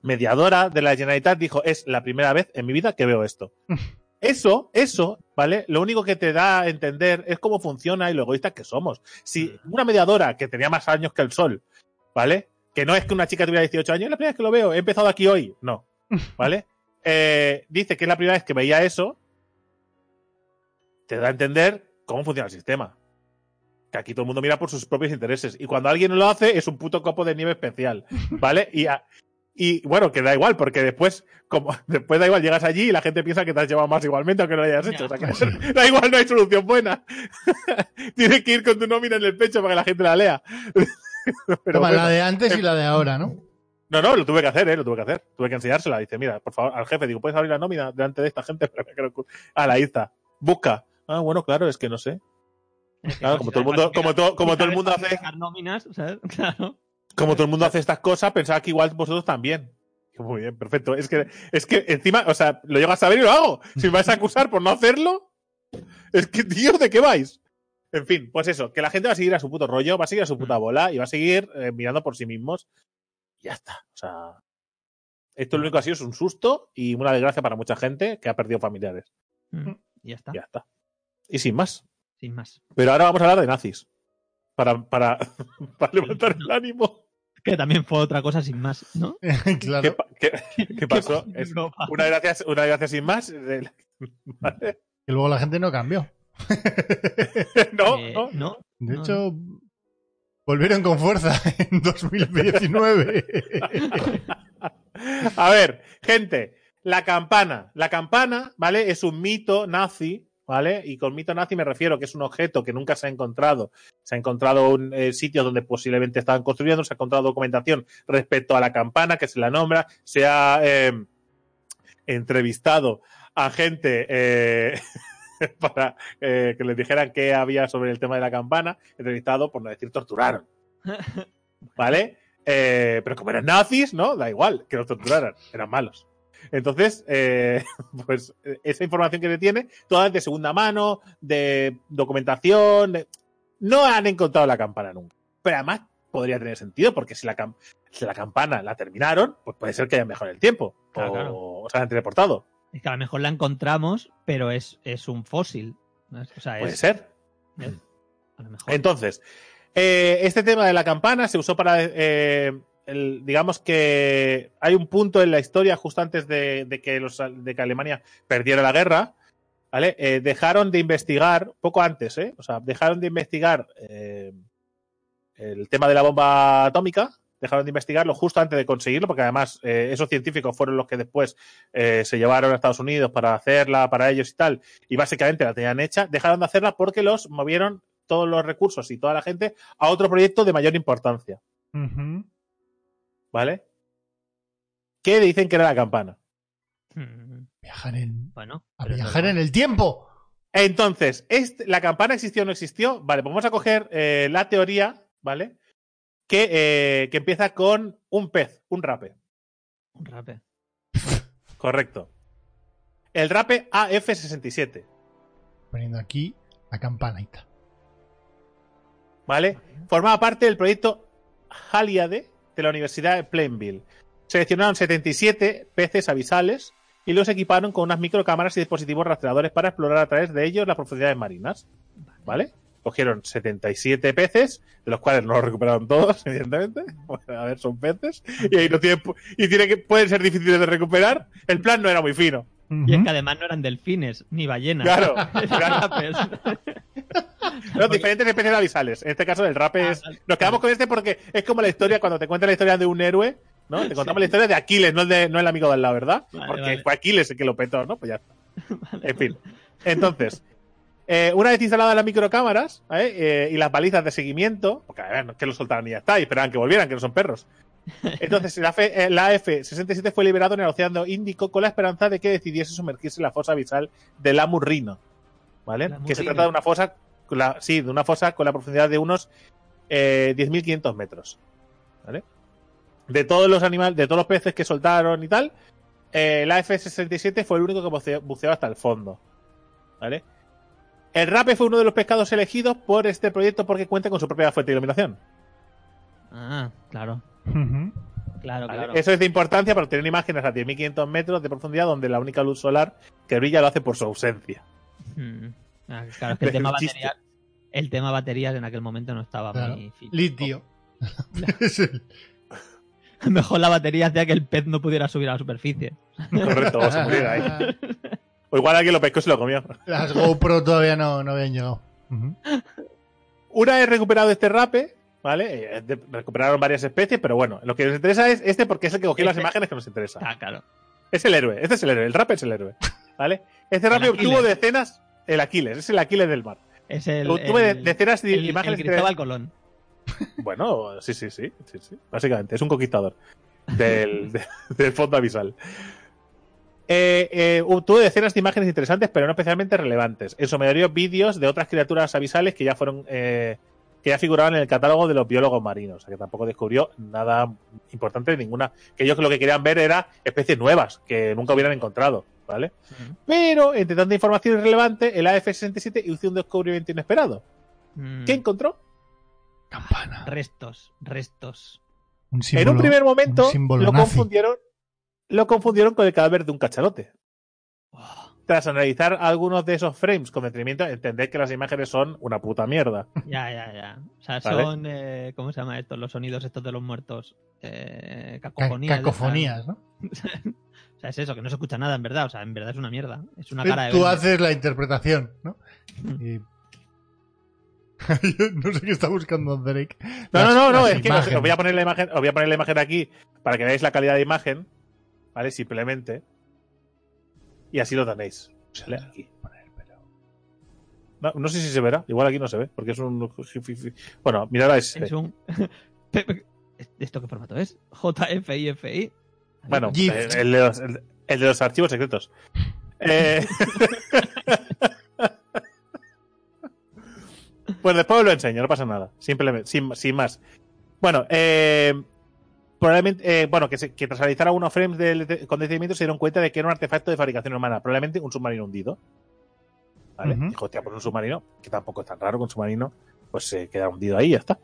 mediadora de la Generalitat dijo, es la primera vez en mi vida que veo esto. *laughs* Eso, eso, ¿vale? Lo único que te da a entender es cómo funciona y lo egoístas que somos. Si una mediadora que tenía más años que el sol, ¿vale? Que no es que una chica tuviera 18 años, es la primera vez que lo veo, he empezado aquí hoy. No, *laughs* ¿vale? Eh, dice que es la primera vez que veía eso, te da a entender cómo funciona el sistema. Que aquí todo el mundo mira por sus propios intereses. Y cuando alguien lo hace, es un puto copo de nieve especial. *laughs* ¿Vale? Y, a- y bueno, que da igual, porque después, como *laughs* después da igual, llegas allí y la gente piensa que te has llevado más igualmente, aunque no lo hayas hecho. O sea, que *laughs* da igual, no hay solución buena. Tienes que ir con tu nómina en el pecho para que la gente la lea. Pero Toma, bueno. la de antes y la de ahora, ¿no? No, no, lo tuve que hacer, ¿eh? Lo tuve que hacer. Tuve que enseñársela. Dice, mira, por favor, al jefe, digo, ¿puedes abrir la nómina delante de esta gente? Ah, la está. Busca. Ah, bueno, claro, es que no sé. Es que, Claro, como todo el mundo, como todo, como todo el mundo hace, nóminas, ¿sabes? *laughs* Claro. como todo el mundo hace estas cosas, pensaba que igual vosotros también. Muy bien, perfecto. Es que, es que encima, o sea, lo llego a saber y lo hago. Si me vais a acusar por no hacerlo, es que, tío, ¿de qué vais? En fin, pues eso, que la gente va a seguir a su puto rollo, va a seguir a su puta bola y va a seguir eh, mirando por sí mismos. Y ya está. O sea, esto lo único que ha sido es un susto y una desgracia para mucha gente que ha perdido familiares. Mm, y ya está, Ya está. Y sin más. sin más. Pero ahora vamos a hablar de nazis. Para, para, *laughs* para levantar el ánimo. Que también fue otra cosa sin más, ¿no? *laughs* ¿Qué, claro. qué- qué *laughs* pasó? Es una gracia, una gracia sin más. ¿Vale? Que luego la gente no cambió. no, Eh, no. no. De No, hecho, volvieron con fuerza en 2019. A ver, gente, la campana. La campana, ¿vale? Es un mito nazi, ¿vale? Y con mito nazi me refiero que es un objeto que nunca se ha encontrado. Se ha encontrado un eh, sitio donde posiblemente estaban construyendo, se ha encontrado documentación respecto a la campana que se la nombra, se ha eh, entrevistado a gente eh, *laughs* para eh, que les dijeran qué había sobre el tema de la campana, entrevistado, por no decir torturaron. *laughs* ¿Vale? Eh, pero como eran nazis, ¿no? Da igual que los torturaran, eran malos. Entonces, eh, *laughs* pues esa información que se tiene, toda es de segunda mano, de documentación, de- no han encontrado la campana nunca. Pero además podría tener sentido, porque si la, cam- si la campana la terminaron, pues puede ser que hayan mejorado el tiempo. Claro, o, claro. o se hayan teleportado. Es que a lo mejor la encontramos, pero es, es un fósil. ¿no? O sea, Puede es, ser. es- *clears throat* a lo mejor. Entonces, eh, este tema de la campana se usó para. eh, digamos que hay un punto en la historia, justo antes de, que, Alemania perdiera la guerra, ¿vale? Eh, dejaron de investigar, poco antes, ¿eh? O sea, dejaron de investigar eh, el tema de la bomba atómica, dejaron de investigarlo justo antes de conseguirlo, porque además eh, esos científicos fueron los que después se llevaron a Estados Unidos para hacerla para ellos y tal, y básicamente la tenían hecha, dejaron de hacerla porque los movieron todos los recursos y toda la gente a otro proyecto de mayor importancia. ¿Vale? ¿Qué dicen que era la campana? Mm, Viajar en, Bueno, a viajar en el tiempo. Entonces, ¿est- ¿la campana existió o no existió? Vale, pues vamos a coger eh, la teoría, ¿vale? Que, eh, que empieza con un pez, un rape. Un rape. Correcto. El rape AF67, Poniendo aquí la campanita. ¿vale? Formaba parte del proyecto Haliade de la Universidad de Plainville. Seleccionaron 77 peces avisales y los equiparon con unas microcámaras y dispositivos rastreadores para explorar a través de ellos las profundidades marinas. ¿Vale? Cogieron 77 peces, de los cuales no los recuperaron todos, *laughs* evidentemente. A ver, son peces. Y ahí no tienen, y tiene que, pueden ser difíciles de recuperar. El plan no era muy fino. Y es que además no eran delfines ni ballenas. Claro, *laughs* Eran claro. *laughs* Los diferentes especies avisales. En este caso, el rap es. Ah, Nos quedamos con este porque es como la historia, cuando te cuentan la historia de un héroe, ¿no? Te contamos la historia de Aquiles, no el, de, no el amigo de al lado, ¿verdad? Vale, porque vale. fue Aquiles el que lo petó, ¿no? Pues ya está. *laughs* En fin. Entonces, eh, una vez instaladas las microcámaras ¿eh? Eh, y las balizas de seguimiento, porque a ver, no es que lo soltaran y ya está, y esperaban que volvieran, que no son perros. Entonces, la, F- eh, la F-67 fue liberado en el Océano Índico con la esperanza de que decidiese sumergirse en la fosa abisal del Amurrino. ¿Vale? El Que se trata de una fosa, con la- sí, de una fosa con la profundidad de unos eh, 10.500 metros. ¿Vale? De todos los animales, de todos los peces que soltaron y tal, eh, la F-67 fue el único que buceó, hasta el fondo. ¿Vale? El rape fue uno de los pescados elegidos por este proyecto porque cuenta con su propia fuente de iluminación. Ah, claro. Claro, ¿vale? claro. Eso es de importancia para obtener imágenes a 10.500 metros de profundidad donde la única luz solar que brilla lo hace por su ausencia. Mm. Ah, claro, es que el *laughs* tema, baterías, el tema baterías en aquel momento no estaba Claro. muy fino. Litio. *laughs* *laughs* Mejor la batería hacía que el pez no pudiera subir a la superficie. Correcto, o se muriera ahí. O igual alguien lo pescó y se lo comió. Las GoPro todavía no, no habían llegado. Una vez recuperado este rape, ¿vale? Eh, recuperaron varias especies, pero bueno, lo que nos interesa es este porque es el que cogió las Este. imágenes que nos interesa. Ah, claro. Es el héroe, este es el héroe, el rape es el héroe, ¿vale? Este Aquiles. obtuvo decenas, el Aquiles, es el Aquiles del mar. Es el, el- decenas de el- imágenes el Cristóbal Colón. Bueno, sí, sí, sí, sí, sí. Básicamente, es un conquistador del, *laughs* de- del fondo abisal. Eh, eh, obtuvo decenas de imágenes interesantes, pero no especialmente relevantes. En su mayoría, vídeos de otras criaturas abisales que ya fueron. eh, que ya figuraban en el catálogo de los biólogos marinos. O sea que tampoco descubrió nada importante de ninguna. Que ellos lo que querían ver era especies nuevas que nunca hubieran encontrado. ¿Vale? Pero, entre tanta información irrelevante, el AF-67 hizo un descubrimiento inesperado. Mm. ¿Qué encontró? Campana. Restos, restos. Un en un primer momento un lo nazi. confundieron, lo confundieron con el cadáver de un cachalote. Oh, Tras analizar algunos de esos frames con detenimiento, entender que las imágenes son una puta mierda. *laughs* ya, ya, ya. O sea, Vale. son. eh, ¿Cómo se llama esto? Los sonidos estos de los muertos. Eh, Ca- cacofonías. Cacofonías, ¿no? *laughs* o sea, es eso, que no se escucha nada en verdad. O sea, en verdad es una mierda. Es una Tú cara de. verde. haces la interpretación, ¿no? Mm. Y- *laughs* no sé qué está buscando Drake. No, no, no, no, es que os, voy a poner la imagen, os voy a poner la imagen aquí para que veáis la calidad de imagen, ¿vale? Simplemente. Y así lo tenéis. No, no sé si se verá, igual aquí no se ve, porque es un. Bueno, mirad es un. *laughs* ¿Esto qué formato es? JFIFI. Bueno, el, de los, el, de los, archivos secretos. eh... *laughs* pues después lo enseño, no pasa nada. Simplemente, sin, sin más. Bueno, eh, probablemente, eh, bueno, que, se, que tras realizar algunos frames de, con detenimiento se dieron cuenta de que era un artefacto de fabricación humana, probablemente un submarino hundido. ¿Vale? Dijo, hostia, pues un submarino, que tampoco es tan raro, con un submarino, pues se queda hundido ahí y ya está.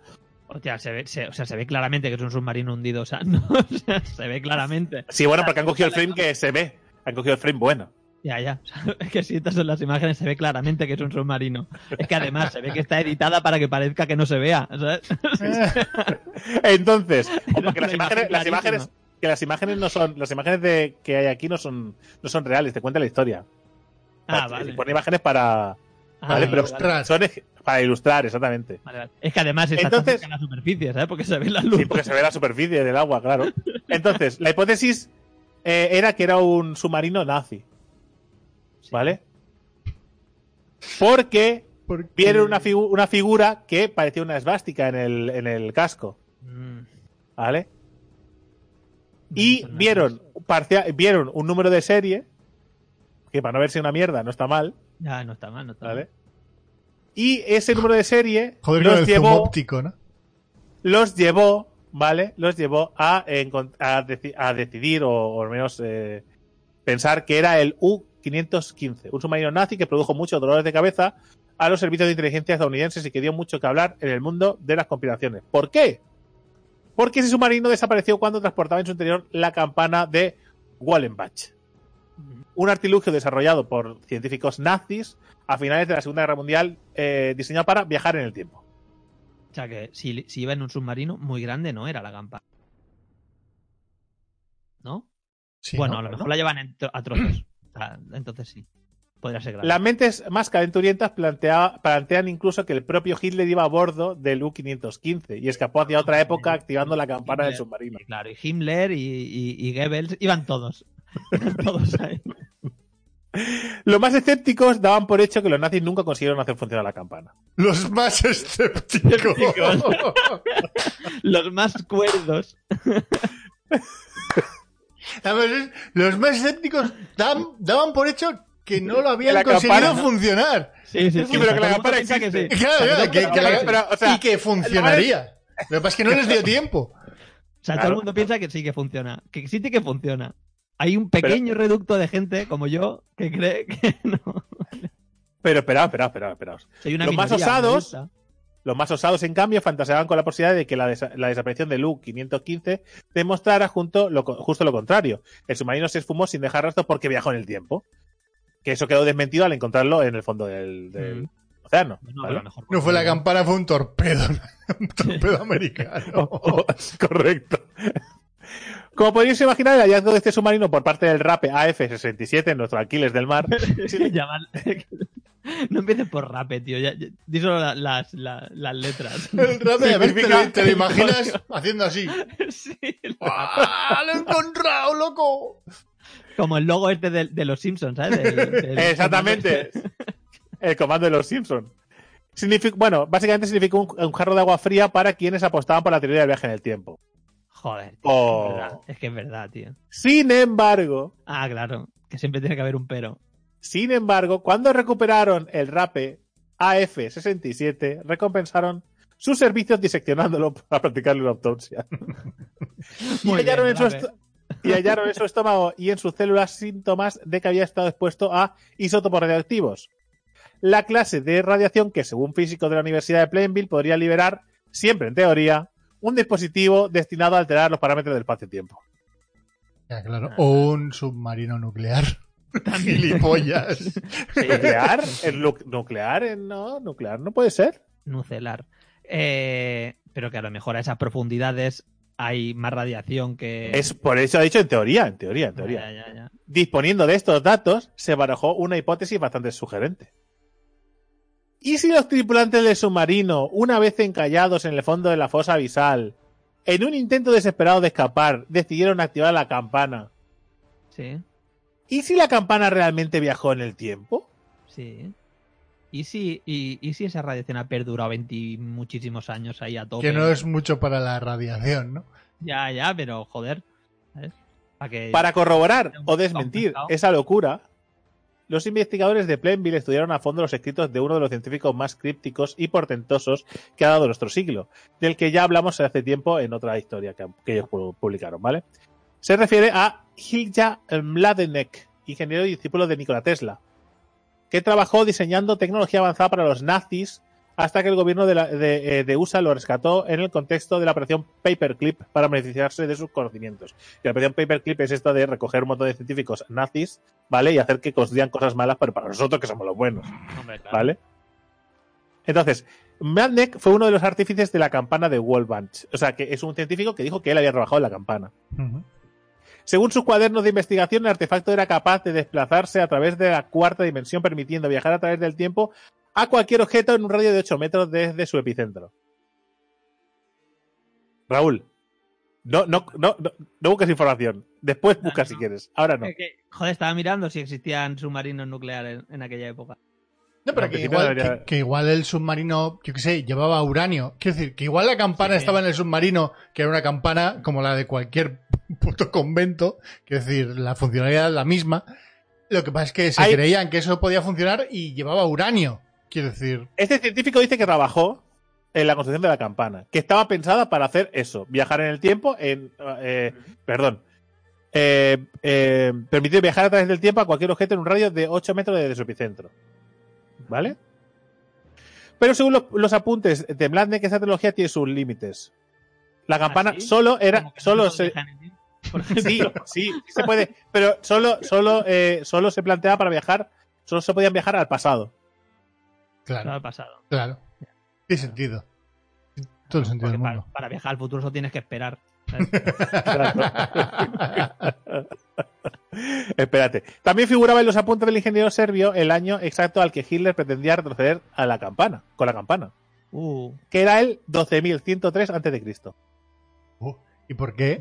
Hostia, se ve, o sea, se ve claramente que es un submarino hundido, o sea, *laughs* no, o sea, se ve claramente. Sí, bueno, porque han cogido el frame que se ve, han cogido el frame bueno. Ya, ya. *laughs* Es que si estas son las imágenes se ve claramente que es un submarino. Es que además se ve que está editada para que parezca que no se vea. *laughs* Entonces, *laughs* que las imágenes, las imágenes, que las imágenes no son, las imágenes de, que hay aquí no son, no son reales, te cuenta la historia. Ah, vale. Pone imágenes para, ah, ¿vale? Son para ilustrar, exactamente. Es que además está Entonces, en la superficie, ¿sabes? Porque se ve la luz. Sí, porque se ve la superficie del agua, claro. Entonces, la hipótesis eh, era que era un submarino nazi. ¿Vale? Porque vieron una, una, figura que parecía una esvástica en el, en el casco. Mm. ¿Vale? Y vieron, vieron un número de serie, que para no verse una mierda no está mal. Ya, no está mal, no está ¿vale? mal. Y ese número de serie Joder, los llevó, óptico, ¿no? los llevó, ¿vale? Los llevó a, a, a decidir o, al menos eh, pensar que era el U 515, un submarino nazi que produjo muchos dolores de cabeza a los servicios de inteligencia estadounidenses y que dio mucho que hablar en el mundo de las conspiraciones. ¿Por qué? Porque ese submarino desapareció cuando transportaba en su interior la campana de Wallenbach, un artilugio desarrollado por científicos nazis a finales de la Segunda Guerra Mundial, eh, diseñado para viajar en el tiempo. O sea que si, si iba en un submarino muy grande no era la campana. ¿No? bueno, a lo mejor la llevan a trozos. Ah, entonces sí. Podría ser grave. Las mentes más calenturientas plantean incluso que el propio Hitler iba a bordo del U-515 y escapó hacia otra época activando la campana del submarino. Claro, y Himmler y, Goebbels iban todos. *laughs* todos ahí. Los más escépticos daban por hecho que los nazis nunca consiguieron hacer funcionar la campana. Los más escépticos. *laughs* los más cuerdos. *laughs* Los más escépticos daban, por hecho que no lo habían conseguido funcionar. Sí, sí, sí. pero que la campana existe. Que sí. Claro, que, y que funcionaría. Lo que pasa es que no les dio tiempo. O sea, todo el mundo piensa que sí que funciona. Que existe que funciona. Hay un pequeño reducto de gente como yo que cree que *laughs* no. Pero espera, espera, espera, espera. Los más osados los más osados, en cambio, fantaseaban con la posibilidad de que la, desaparición de Luke 515 demostrara justo lo contrario. El submarino se esfumó sin dejar rastro porque viajó en el tiempo. Que eso quedó desmentido al encontrarlo en el fondo del, mm. océano. No, fue la campana, fue un torpedo. *laughs* un torpedo americano. *laughs* correcto. Como podéis imaginar, el hallazgo de este submarino por parte del RAPE AF-67, nuestro Aquiles del mar. *laughs* *laughs* No empieces por rape, tío. Ya, di solo las, las, letras. *laughs* El rape, a ver, te, te, lo imaginas *laughs* haciendo así. Sí. ¡Ah, ¡Lo he encontrado, loco! Como el logo este de, los Simpsons, ¿sabes? Exactamente. el comando de los Simpsons. bueno, básicamente significa un, jarro de agua fría para quienes apostaban por la teoría del viaje en el tiempo. Joder, tío, es, oh. es que es verdad, tío. Sin embargo. Ah, claro. Que siempre tiene que haber un pero. Sin embargo, cuando recuperaron el RAPE AF-67, recompensaron sus servicios diseccionándolo *laughs* para practicarle una autopsia. *laughs* y, hallaron en su estómago y en sus células síntomas de que había estado expuesto a isótopos radioactivos. La clase de radiación que, según físicos de la Universidad de Plainville, podría liberar, siempre en teoría, un dispositivo destinado a alterar los parámetros del espacio-tiempo. claro. O un submarino nuclear. Tan *laughs* gilipollas. *laughs* ¿Nuclear? ¿Nuclear? No, nuclear no puede ser. Nucelar. Eh, pero que a lo mejor a esas profundidades hay más radiación que. Es por eso ha dicho en teoría, en teoría, en teoría. Disponiendo de estos datos, se barajó una hipótesis bastante sugerente. ¿Y si los tripulantes del submarino, una vez encallados en el fondo de la fosa abisal, en un intento desesperado de escapar, decidieron activar la campana? Sí. ¿Y si la campana realmente viajó en el tiempo? Sí. ¿y si, y, y si esa radiación ha perdurado 20 muchísimos años ahí a tope? Que no es mucho para la radiación, ¿no? Ya, ya, pero joder. ¿sabes? Para que... Para corroborar o desmentir esa locura, los investigadores de Plainville estudiaron a fondo los escritos de uno de los científicos más crípticos y portentosos que ha dado nuestro siglo, del que ya hablamos hace tiempo en otra historia que, que ellos pu- publicaron, ¿vale? Se refiere a Hilja Mladenek, ingeniero y discípulo de Nikola Tesla, que trabajó diseñando tecnología avanzada para los nazis hasta que el gobierno de, la- de, eh, de USA lo rescató en el contexto de la operación Paperclip para beneficiarse de sus conocimientos. Y la operación Paperclip es esta de recoger un montón de científicos nazis, ¿vale? Y hacer que construyan cosas malas, pero para nosotros que somos los buenos. ¿vale? Entonces, Madneck fue uno de los artífices de la campana de Wolbach. O sea, que es un científico que dijo que él había trabajado en la campana. Según sus cuadernos de investigación, el artefacto era capaz de desplazarse a través de la cuarta dimensión, permitiendo viajar a través del tiempo a cualquier objeto en un radio de 8 metros desde su epicentro. Raúl, no, no, no, no, busques información. Después busca si quieres. Ahora no. Joder, estaba mirando si existían submarinos nucleares en aquella época. No, pero que igual, debería- que, que igual el submarino, yo qué sé, llevaba uranio. Quiero decir, que igual la campana Sí. estaba en el submarino, que era una campana como la de cualquier *laughs* puto convento. Quiero decir, la funcionalidad es la misma. Lo que pasa es que se Hay- creían que eso podía funcionar y llevaba uranio. Quiero decir, Este científico dice que trabajó en la construcción de la campana, que estaba pensada para hacer eso, viajar en el tiempo, en, eh, perdón, eh, eh, permitir viajar a través del tiempo a cualquier objeto en un radio de 8 metros desde su epicentro. ¿Vale? Pero según los, los apuntes de Mladek, esa tecnología tiene sus límites. La campana ¿Ah, sí? solo era, que solo no se, *laughs* sí, sí, sí se puede, pero solo, solo, eh, solo se planteaba para viajar, solo se podían viajar al pasado. Claro, ha pasado. claro. Tiene sentido. Todo el sentido para, para viajar al futuro solo tienes que esperar. *laughs* Espérate. También figuraba en los apuntes del ingeniero serbio el año exacto al que Hitler pretendía retroceder a la campana, con la campana, Uh, que era el 12.103 a.C. Uh, ¿Y por qué?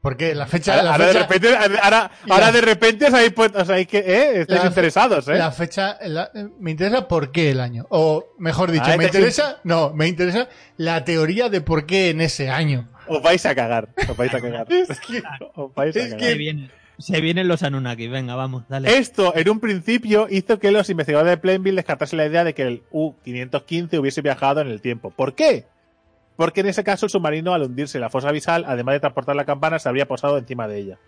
Porque la fecha, Ahora, la ahora de fecha, repente, ahora, ahora de repente os habéis puesto, os habéis que, ¿eh? Estáis La- interesados, ¿eh? la fecha, la- me interesa por qué el año. O mejor dicho, Ah, me este interesa, no, me interesa la teoría de por qué en ese año. Os vais a cagar, os vais a cagar. *laughs* Es que- Os vais a es cagar. se, vienen, se vienen los Anunnaki. Venga, vamos, dale. Esto, en un principio, hizo que los investigadores de Plainville descartasen la idea de que el U-515 hubiese viajado en el tiempo. ¿Por qué? Porque en ese caso el submarino, al hundirse en la fosa abisal, además de transportar la campana, se habría posado encima de ella.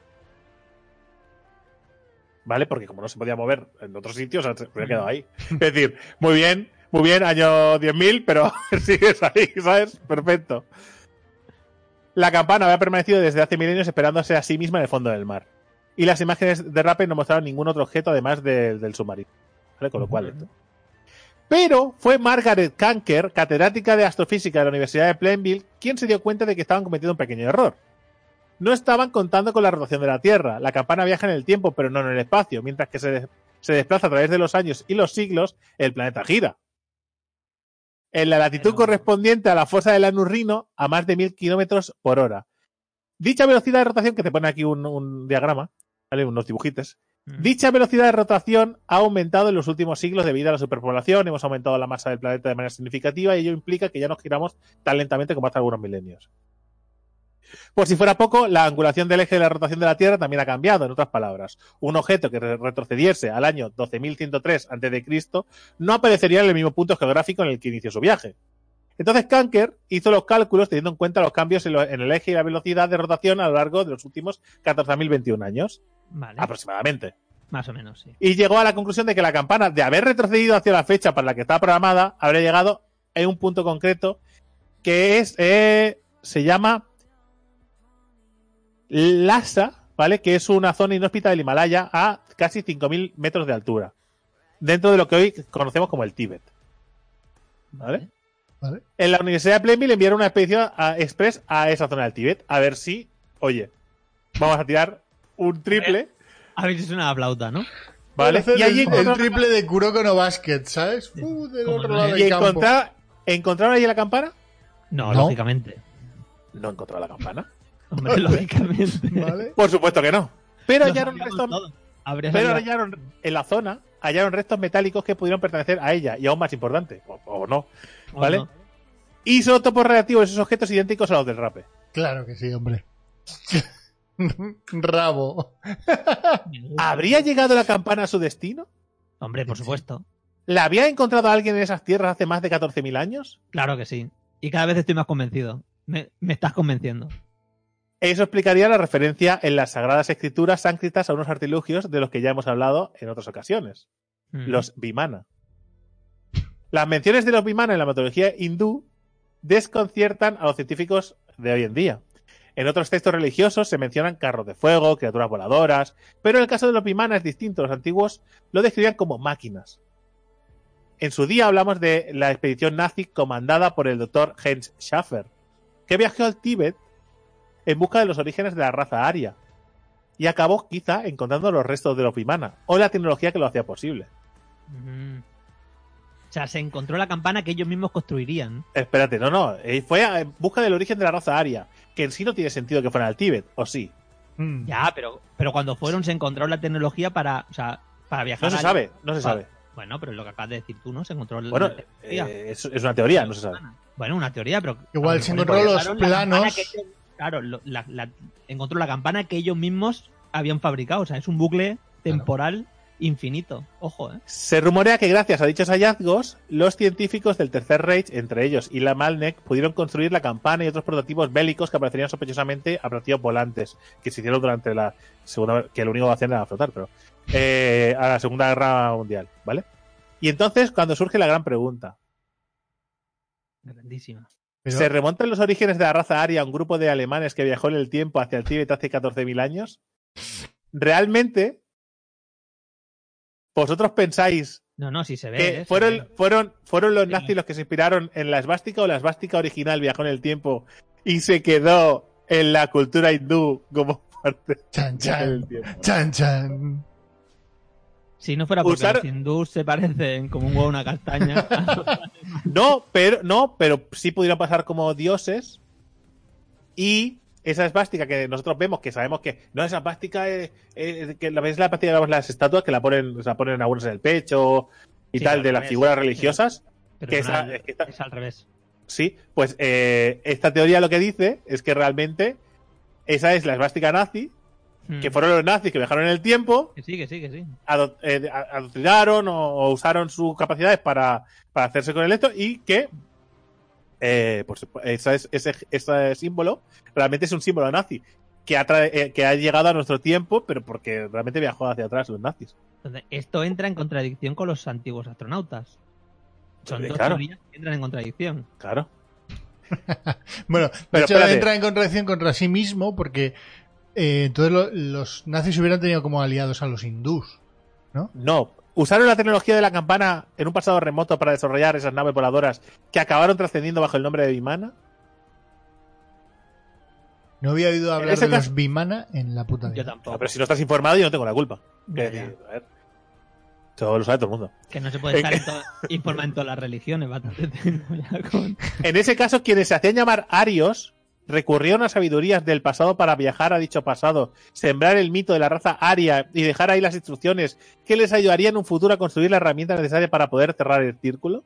¿Vale? Porque como no se podía mover en otros sitios, se habría quedado ahí. Es decir, muy bien, muy bien, año 10.000, pero *laughs* sigues ahí, ¿sabes? Perfecto. La campana había permanecido desde hace milenios esperándose a sí misma en el fondo del mar. Y las imágenes de Rappel no mostraron ningún otro objeto además del- del submarino. ¿Vale? Con lo cual. esto. Pero fue Margaret Kanker, catedrática de astrofísica de la Universidad de Plainville, quien se dio cuenta de que estaban cometiendo un pequeño error. No estaban contando con la rotación de la Tierra. La campana viaja en el tiempo, pero no en el espacio. Mientras que se, des- se desplaza a través de los años y los siglos, el planeta gira. En la latitud Pero- correspondiente a la fosa del Anurrino, a más de mil kilómetros por hora. Dicha velocidad de rotación, que te pone aquí un, un diagrama, ¿vale? unos dibujitos, Mm. Dicha velocidad de rotación ha aumentado en los últimos siglos debido a la superpoblación, hemos aumentado la masa del planeta de manera significativa y ello implica que ya nos giramos tan lentamente como hace algunos milenios. Por si fuera poco, la angulación del eje de la rotación de la Tierra también ha cambiado, en otras palabras. Un objeto que re- retrocediese al año 12.103 a.C. no aparecería en el mismo punto geográfico en el que inició su viaje. Entonces Kanker hizo los cálculos teniendo en cuenta los cambios en, lo- en el eje y la velocidad de rotación a lo largo de los últimos 14.021 años, Vale, aproximadamente más o menos, sí. y llegó a la conclusión de que la campana, de haber retrocedido hacia la fecha para la que estaba programada, habría llegado en un punto concreto que es eh, se llama Lhasa, ¿vale? Que es una zona inhóspita del Himalaya a casi 5.000 metros de altura, dentro de lo que hoy conocemos como el Tíbet. ¿Vale? ¿Vale? En la Universidad de Plainville enviaron una expedición a- express a esa zona del Tíbet, a ver si, oye, vamos a tirar un triple, A ver si es una flauta, ¿no? ¿vale? Y allí el, triple de Kuroko no Basket, ¿sabes? Uh, del Como otro no lado es. del ¿Y encontraron allí la campana? No, No. lógicamente. No encontró la campana. Hombre, *laughs* lógicamente. ¿Vale? Por supuesto que no. Pero hallaron, sabíamos resto- todo. Habría pero salido- hallaron en la zona, hallaron restos metálicos que pudieron pertenecer a ella, y aún más importante, o, o no, ¿O ¿vale? no? Isótopos reactivos de esos objetos idénticos a los del rape. Claro que sí, hombre. *laughs* Rabo. *laughs* ¿Habría llegado la campana a su destino? Hombre, por supuesto. ¿La había encontrado alguien en esas tierras hace más de 14.000 años? Claro que sí. Y cada vez estoy más convencido. Me, me estás convenciendo. Eso explicaría la referencia en las Sagradas Escrituras sánscritas a unos artilugios de los que ya hemos hablado en otras ocasiones, Mm. los Vimana. Las menciones de los Vimana en la mitología hindú desconciertan a los científicos de hoy en día. En otros textos religiosos se mencionan carros de fuego, criaturas voladoras, pero en el caso de los Vimana es distinto. Los antiguos lo describían como máquinas. En su día hablamos de la expedición nazi comandada por el doctor Heinz Schaffer, que viajó al Tíbet en busca de los orígenes de la raza aria y acabó quizá encontrando los restos de los Vimana o la tecnología que lo hacía posible. Mm. O sea, se encontró la campana que ellos mismos construirían. Espérate, no, no, eh, fue en busca del origen de la raza aria, que en sí no tiene sentido que fuera al Tíbet, ¿o sí? Mm. Ya, pero, pero cuando fueron se encontró la tecnología para, o sea, para viajar. No se sabe, no se Pa- sabe. Bueno, pero es lo que acabas de decir tú, ¿no? Se encontró la Bueno, tecnología. eh, es, es una teoría, no se sabe. Bueno, una teoría, pero. Igual se encontró los planos. que ellos- claro, lo- la- la- encontró la campana que ellos mismos habían fabricado. O sea, es un bucle temporal infinito. Ojo, ¿eh? Se rumorea que gracias a dichos hallazgos, los científicos del Tercer Reich, entre ellos Ila Malnek, pudieron construir la campana y otros prototipos bélicos que aparecerían sospechosamente a platillos volantes, que se hicieron durante la segunda que lo único que hacían era flotar, pero eh, a la Segunda Guerra Mundial, ¿vale? Y entonces, cuando surge la gran pregunta, Grandísima. Pero- ¿se remontan los orígenes de la raza aria a un grupo de alemanes que viajó en el tiempo hacia el Tíbet hace 14.000 años? ¿Realmente vosotros pensáis No, no, sí se ve. que ¿eh? Se fueron, ve. fueron, fueron los Sí. nazis los que se inspiraron en la esvástica o la esvástica original viajó en el tiempo y se quedó en la cultura hindú como *laughs* parte Chan, del chan. tiempo. Chan, chan. Si no fuera porque Usar- los hindús se parecen como un huevo a una castaña. *laughs* No, pero, no, pero sí pudieron pasar como dioses y esa esvástica que nosotros vemos, que sabemos que no esa esvástica es, es- que la ves la esvástica, digamos, las estatuas que la ponen, la ponen algunos en el pecho y Sí, tal al de las figuras religiosas. Pero Que es, esa- al, es que esta- es al revés. Sí, pues eh, esta teoría lo que dice es que realmente esa es la esvástica nazi, Mm. que fueron los nazis que viajaron en el tiempo, Que sí, que sí, que sí. ado- eh, adoctrinaron o, o usaron sus capacidades para, para hacerse con el esto y que eh, esa es- ese, ese símbolo realmente es un símbolo nazi que ha, eh, que ha llegado a nuestro tiempo, pero porque realmente viajó hacia atrás los nazis. Entonces, esto entra en contradicción con los antiguos astronautas. Son dos claro. teorías que entran en contradicción. Claro. *laughs* Bueno, de Pero hecho espérate. entra en contradicción contra sí mismo porque eh, entonces lo- los nazis hubieran tenido como aliados a los hindús. No, usaron la tecnología de la campana en un pasado remoto para desarrollar esas naves voladoras que acabaron trascendiendo bajo el nombre de Vimana. No había oído hablar de caso- los Vimana en la puta Yo vida. tampoco. Pero si no estás informado, yo no tengo la culpa. A ver, todo lo sabe todo el mundo. Que no se puede estar en informado en todas las religiones. Bastante tengo ya con- En ese caso, quienes se hacían llamar arios recurrieron a sabidurías del pasado para viajar a dicho pasado, sembrar el mito de la raza aria y dejar ahí las instrucciones que les ayudarían en un futuro a construir la herramienta necesaria para poder cerrar el círculo.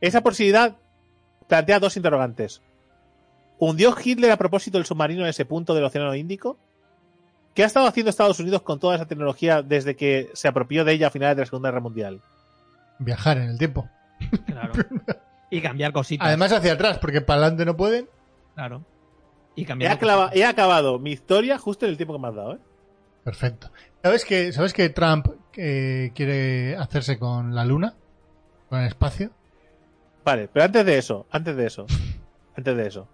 Esa posibilidad plantea dos interrogantes. ¿Hundió Hitler a propósito el submarino en ese punto del Océano Índico? ¿Qué ha estado haciendo Estados Unidos con toda esa tecnología desde que se apropió de ella a finales de la Segunda Guerra Mundial? Viajar en el tiempo. Claro. *laughs* Y cambiar cositas. Además hacia atrás, porque para adelante no pueden. Claro. Y He, cambiar aclava- he acabado mi historia justo en el tiempo que me has dado, ¿eh? Perfecto. ¿Sabes que, ¿sabes que Trump eh, quiere hacerse con la luna? Con el espacio. Vale, pero antes de eso, antes de eso, *laughs* antes de eso.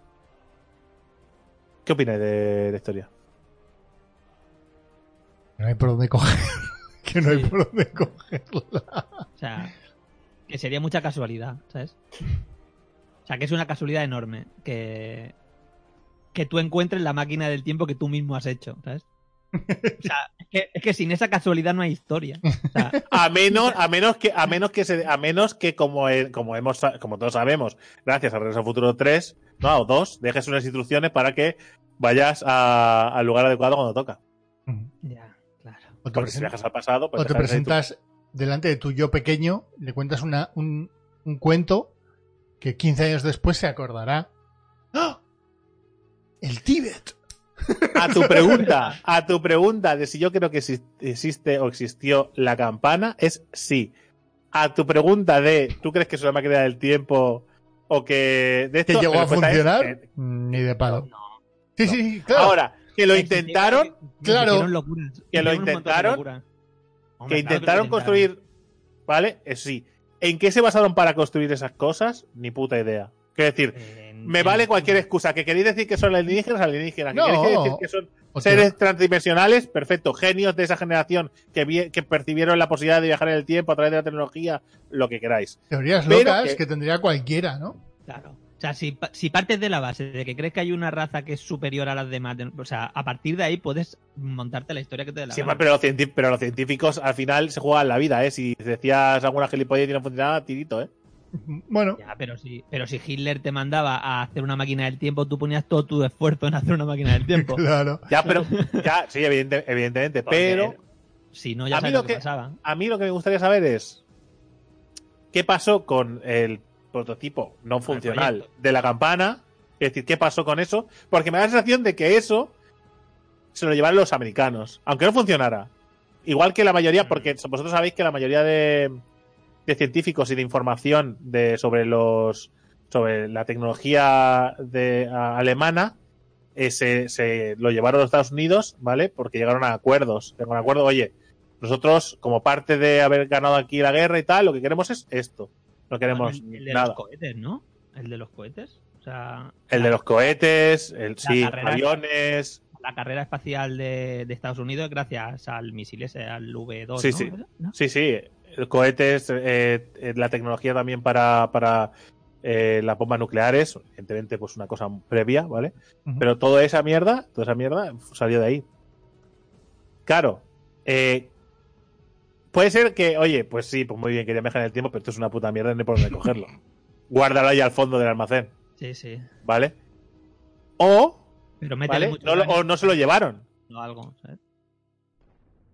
¿Qué opináis de la historia? Que no hay por dónde coger. *laughs* que no hay por dónde cogerla. O sea, que sería mucha casualidad, ¿sabes? O sea, que es una casualidad enorme que, que tú encuentres la máquina del tiempo que tú mismo has hecho, ¿sabes? O sea, es que, es que sin esa casualidad no hay historia. O sea, *laughs* A menos, a menos que, a menos que se, a menos que como, eh, como hemos, como todos sabemos, gracias a Regreso al Futuro 3, no, o 2, dejes unas instrucciones para que vayas a- al lugar adecuado cuando toca. ya, claro. O te, Porque si viajas al pasado, pues o te tu- presentas delante de tu yo pequeño, le cuentas una, un, un cuento que 15 años después se acordará. ¡Ah! El Tíbet. *laughs* A tu pregunta, a tu pregunta de si yo creo que exi- existe o existió la campana, es sí. A tu pregunta de ¿tú crees que es una máquina del tiempo o que de ¿Que esto? llegó la a es, funcionar? eh, Ni de palo. No. Sí, sí, sí, claro. Ahora, que lo intentaron, claro. locuras, Que lo intentaron, que intentaron construir, ¿vale? Eh, sí. ¿En qué se basaron para construir esas cosas? Ni puta idea. Quiero decir, En- me en- vale cualquier excusa. ¿Que queréis decir que son alienígenas? Alienígenas. ¿Que queréis decir que son O seres transdimensionales? Perfecto. Genios de esa generación que, vi- que percibieron la posibilidad de viajar en el tiempo a través de la tecnología, lo que queráis. Teorías pero locas que- que... tendría cualquiera, ¿no? Claro. O sea, si, pa- si partes de la base de que crees que hay una raza que es superior a las demás, de- o sea, a partir de ahí puedes montarte la historia que te dé la Sí, gana. pero, los científicos, pero los científicos al final se juegan la vida, ¿eh? Si decías alguna gilipollez y no funcionaba, tirito, ¿eh? *laughs* Bueno, Ya, pero si, pero si Hitler te mandaba a hacer una máquina del tiempo, tú ponías todo tu esfuerzo en hacer una máquina del tiempo. *laughs* claro. Ya, pero, ya, sí, evidente- evidentemente, Porque pero Si no, ya A mí sabes lo lo que, que- pasaba. a mí lo que me gustaría saber es qué pasó con el prototipo no funcional de la campana, es decir, qué pasó con eso, porque me da la sensación de que eso se lo llevaron los americanos, aunque no funcionara. Igual que la mayoría, porque vosotros sabéis que la mayoría de, de científicos y de información de, sobre los sobre la tecnología de, a- alemana eh, se, se lo llevaron a los Estados Unidos, ¿vale? Porque llegaron a acuerdos. Llegaron a acuerdo, oye, nosotros, como parte de haber ganado aquí la guerra y tal, lo que queremos es esto. No queremos el, el de nada. los cohetes, ¿no? El de los cohetes. O sea, El de los cohetes, el sí, carrera- aviones. la carrera espacial de, de Estados Unidos gracias al misil ese, al V2. Sí, ¿no? sí. ¿No? Sí, sí, el cohetes, eh, eh, la tecnología también para, para eh, las bombas nucleares, evidentemente pues una cosa previa, ¿vale? Pero toda esa mierda, toda esa mierda salió de ahí. Claro, eh, puede ser que, oye, pues sí, pues muy bien, quería viajar en el tiempo, pero esto es una puta mierda, no hay por dónde cogerlo. Guárdalo ahí al fondo del almacén, Sí, sí. ¿vale? O, Pero ¿vale? mucho No o no se lo llevaron. o algo, ¿sabes?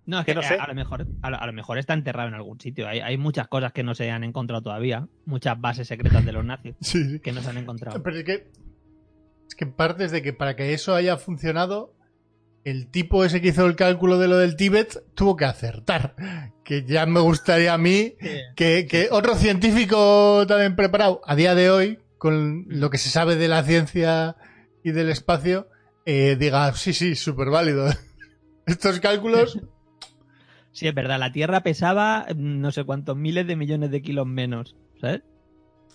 No, es Que que, no a- sé. A, lo mejor, a, lo, a lo mejor está enterrado en algún sitio. Hay, hay muchas cosas que no se han encontrado todavía. Muchas bases secretas de los nazis *laughs* Sí, sí. que no se han encontrado. Pero es que, es que partes de que para que eso haya funcionado, el tipo ese que hizo el cálculo de lo del Tíbet tuvo que acertar. Que ya me gustaría a mí que, que otro científico también preparado a día de hoy, con lo que se sabe de la ciencia y del espacio, eh, diga, sí, sí, súper válido. *laughs* Estos cálculos, *laughs* Sí, es verdad. La Tierra pesaba mm, no sé cuántos miles de millones de kilos menos. ¿Sabes?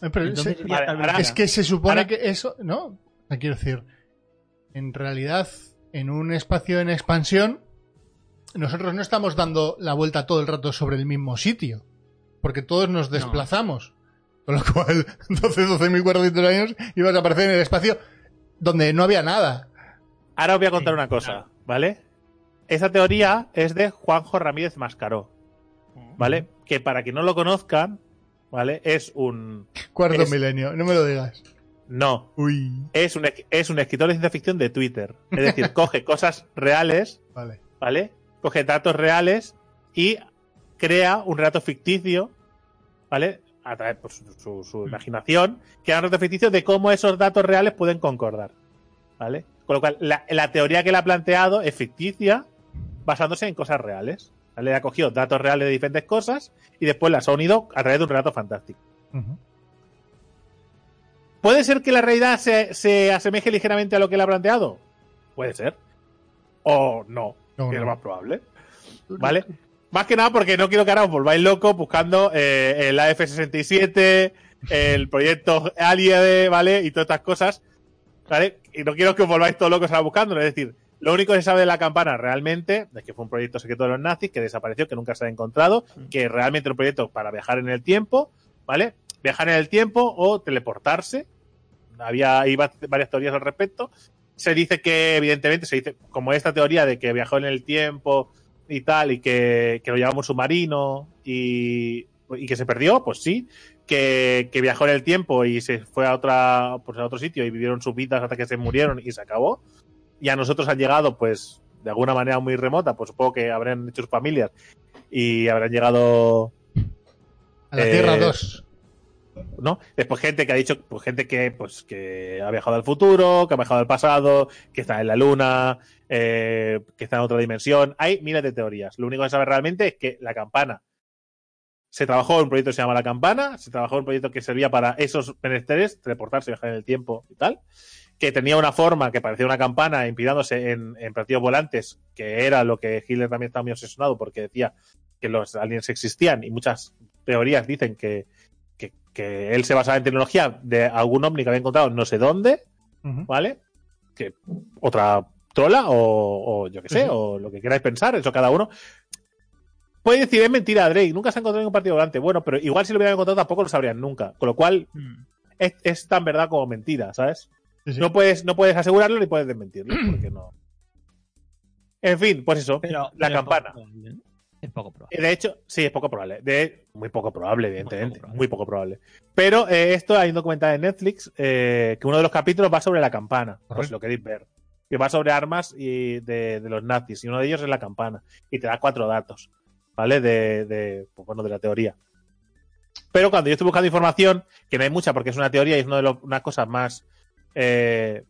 eh, pero Entonces se- ahora- es que se supone Ahora- que eso, ¿no? Sea, quiero decir, en realidad, en un espacio en expansión, nosotros no estamos dando la vuelta todo el rato sobre el mismo sitio, porque todos nos desplazamos. Con lo cual, *laughs* 12, 12.400 años ibas a aparecer en el espacio donde no había nada. Ahora os voy a contar una cosa. ¿vale? Esa teoría es de Juanjo Ramírez Mascaró, ¿vale? Que para que no lo conozcan, ¿vale? Es un... Cuarto Es- milenio, no me lo digas. No, Uy, es un, es un escritor de ciencia ficción de Twitter. Es decir, *laughs* coge cosas reales, vale. ¿vale? Coge datos reales y crea un relato ficticio, ¿vale? A través de su, su- su imaginación, crea un relato ficticio de cómo esos datos reales pueden concordar, ¿vale? Con lo cual, la, la teoría que él ha planteado es ficticia, basándose en cosas reales. ¿vale? Ha cogido datos reales de diferentes cosas y después las ha unido a través de un relato fantástico. ¿Puede ser que la realidad se, se asemeje ligeramente a lo que él ha planteado? Puede ser. O no, No, que es lo más probable. ¿Vale? Más que nada porque no quiero que ahora os volváis locos buscando eh, el AF-67, el proyecto Aliade, ¿vale? Y todas estas cosas, ¿vale? Y no quiero que os volváis todos locos ahora buscándolo. Es decir, lo único que se sabe de la campana realmente es que fue un proyecto secreto de los nazis que desapareció, que nunca se ha encontrado, que realmente era un proyecto para viajar en el tiempo, ¿vale? Viajar en el tiempo o teleportarse. Había hay va- varias teorías al respecto. Se dice que, evidentemente, se dice, como esta teoría de que viajó en el tiempo y tal, y que, que lo un submarino y, y que se perdió, pues sí. Que, que viajó en el tiempo y se fue a otra pues a otro sitio y vivieron sus vidas hasta que se murieron y se acabó. Y a nosotros han llegado, pues, de alguna manera muy remota, pues supongo que habrán hecho sus familias y habrán llegado A la Eh, Tierra 2. ¿No? Después gente que ha dicho, pues gente que, pues, que ha viajado al futuro, que ha viajado al pasado, que está en la luna, eh, que está en otra dimensión. Hay miles de teorías. Lo único que sabe realmente es que la campana se trabajó en un proyecto que se llama La Campana, se trabajó en un proyecto que servía para esos menesteres, teleportarse, viajar en el tiempo y tal, que tenía una forma que parecía una campana impirándose en, en platillos volantes, que era lo que Hitler también estaba muy obsesionado porque decía que los aliens existían y muchas teorías dicen que, que, él se basaba en tecnología de algún ovni que había encontrado no sé dónde. ¿vale? Que otra trola o, o yo qué sé, o lo que queráis pensar, eso cada uno. Puede decir, es mentira, Drake, nunca se ha encontrado en un partido volante. Bueno, pero igual si lo hubieran encontrado tampoco lo sabrían nunca. Con lo cual, Mm. es, es tan verdad como mentira, ¿sabes? Sí, sí. No, puedes, no puedes asegurarlo ni puedes desmentirlo, porque no. *clears throat* En fin, pues eso. Pero, la pero es poco campana. ¿eh? Es poco probable. De hecho, sí, es poco probable. De, muy poco probable, evidentemente. Muy poco poco probable. Pero eh, esto hay un documental en Netflix eh, que uno de los capítulos va sobre la campana, por si lo queréis ver. Que va sobre armas y de, de los nazis. Y uno de ellos es la campana. Y te da cuatro datos, ¿vale? De, de, pues, bueno, de la teoría. Pero cuando yo estoy buscando información, que no hay mucha porque es una teoría y es una de las cosas más eh,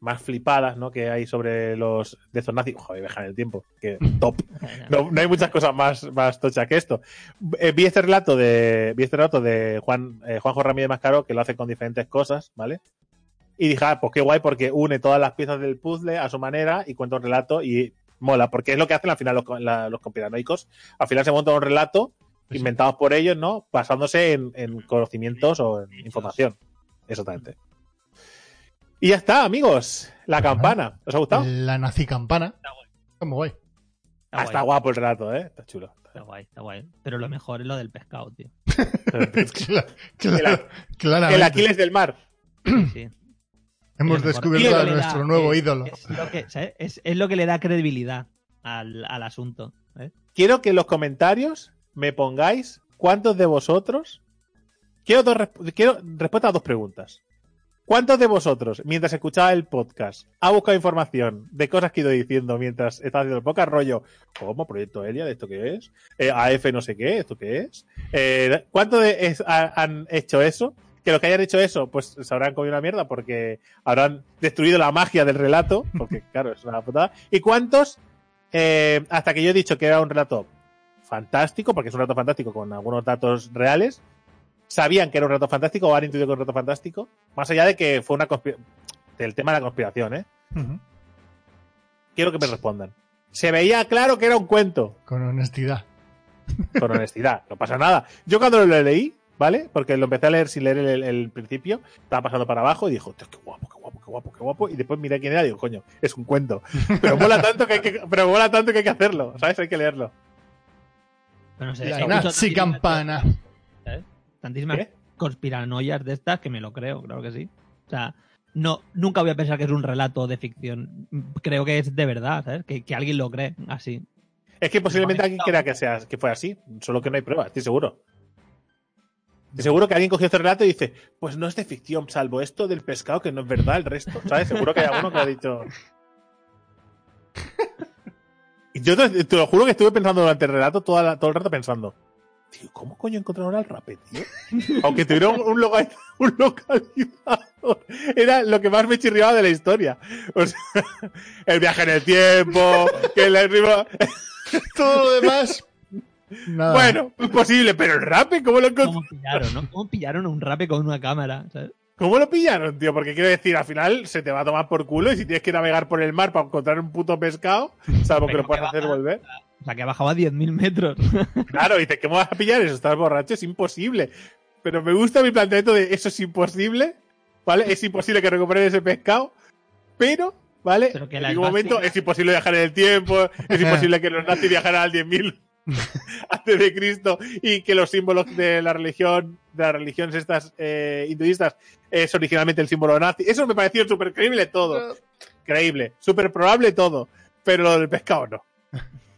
más flipadas, ¿no? Que hay sobre los de estos nazis. Joder, en el tiempo. Que top. *laughs* No, no hay muchas cosas más, más tochas que esto. Eh, vi este relato de vi este relato de Juan eh, Juanjo Ramírez Mascaro que lo hace con diferentes cosas, ¿vale? Y dije, ah, pues qué guay porque une todas las piezas del puzzle a su manera y cuenta un relato y mola, porque es lo que hacen al final los, la- los conspiranoicos. Al final se monta un relato Sí. inventados por ellos, ¿no? Basándose en, en conocimientos o en información. Exactamente. Y ya está, amigos. La Ajá. campana. ¿Os ha gustado? La nazi campana. Está guay. Está muy guay. Ah, está guapo el relato, ¿eh? Está chulo. Está guay, está guay. Pero lo mejor es lo del pescado, tío. *laughs* Cla- cla- El-. El Aquiles del mar. Sí. *clears throat* Hemos descubierto a nuestro da- nuevo es- ídolo. Es lo, que, ¿sabes? Es- es lo que le da credibilidad al, al asunto. ¿eh? quiero que en los comentarios me pongáis cuántos de vosotros. Quiero, dos quiero respuesta a dos preguntas. ¿Cuántos de vosotros, mientras escuchaba el podcast, ha buscado información de cosas que he ido diciendo mientras estaba haciendo el podcast? Rollo, ¿cómo? ¿Proyecto Elia? ¿De esto qué es? Eh, AF no sé qué, ¿esto qué es? Eh, ¿Cuántos de- es- ha- han hecho eso? Que los que hayan hecho eso, pues se habrán comido una mierda porque habrán destruido la magia del relato, porque *laughs* claro, es una putada. ¿Y cuántos, eh, hasta que yo he dicho que era un relato fantástico, porque es un relato fantástico con algunos datos reales, sabían que era un relato fantástico o han intuido que era un relato fantástico, más allá de que fue una del tema de la conspiración, ¿eh? Quiero que me respondan. Se veía claro que era un cuento, Con honestidad. con honestidad, no pasa nada. Yo cuando lo leí, ¿vale? Porque lo empecé a leer sin leer el, el principio, estaba pasando para abajo y dijo, "Tío, qué guapo, qué guapo, qué guapo, qué guapo. Y después miré quién era y digo, coño, es un cuento. *laughs* Pero mola tanto que hay que, pero mola tanto que hay que hacerlo, ¿sabes? Hay que leerlo. Pero no sé, La nazi campana. Tantísimas ¿Qué? conspiranoias de estas que me lo creo, claro que sí. O sea, no, nunca voy a pensar que es un relato de ficción. Creo que es de verdad, ¿sabes? Que, que alguien lo cree así. Es que posiblemente alguien crea que, sea, que fue así, solo que no hay pruebas, estoy seguro. Estoy seguro que alguien cogió este relato y dice, pues no es de ficción, salvo esto del pescado que no es verdad el resto, ¿sabes? Seguro que hay alguno que ha dicho... *laughs* Yo te, te lo juro que estuve pensando durante el relato todo el rato pensando, tío, ¿cómo coño encontraron al rape, tío? *laughs* Aunque tuviera un, *laughs* un loca- un localizador. Era lo que más me chirriaba de la historia. O sea, *laughs* el viaje en el tiempo, que el arriba... Todo lo demás. Nada. Bueno, imposible, pero el rape, ¿cómo lo, encont- ¿Cómo pillaron, no? ¿Cómo pillaron a un rape con una cámara? ¿sabes? ¿Cómo lo pillaron, tío? Porque quiero decir, al final se te va a tomar por culo y si tienes que navegar por el mar para encontrar un puto pescado, salvo que lo puedas hacer va- volver. O sea, que ha bajado a 10.000 metros. *laughs* Claro, y dices, ¿cómo vas a pillar eso? Estás borracho, es imposible. Pero me gusta mi planteamiento de eso es imposible, ¿vale? Es imposible que recuperen ese pescado, pero, ¿vale? Pero que en ningún momento básicas- es imposible viajar en el tiempo, es *laughs* imposible que los nazis viajaran al 10.000 *laughs* antes de Cristo y que los símbolos de la religión, de las religiones estas eh, hinduistas, es originalmente el símbolo nazi. Eso me pareció súper creíble todo. Creíble, súper probable todo. Pero lo del pescado no.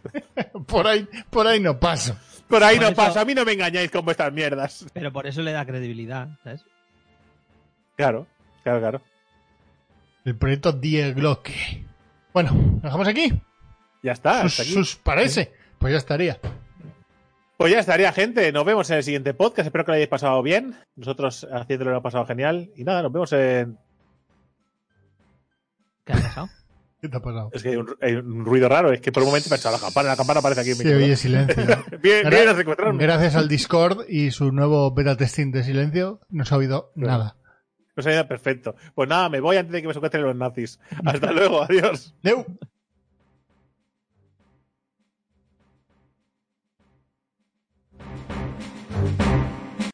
*laughs* Por ahí, por ahí no paso. Por ahí Por no eso- pasa. A mí no me engañáis con vuestras mierdas. Pero por eso le da credibilidad, ¿sabes? Claro, claro, claro. El proyecto Die Glocke. Bueno, ¿lo dejamos aquí? Ya está. Sus, hasta aquí. sus parece. Pues ya estaría. Pues ya estaría, gente. Nos vemos en el siguiente podcast. Espero que lo hayáis pasado bien. Nosotros haciéndolo lo hemos pasado genial. Y nada, nos vemos en. ¿Qué ha pasado? ¿Qué te ha pasado? Es que hay un, hay un ruido raro. Es que por un momento me ha echado la campana. La campana aparece aquí en mi Se oye silencio. *laughs* Bien, bien, nos encontraron. Gracias al Discord y su nuevo beta testing de silencio, no se ha oído nada. Nos ha ido perfecto. Pues nada, me voy antes de que me secuestren los nazis. Hasta *laughs* luego, adiós. Deu.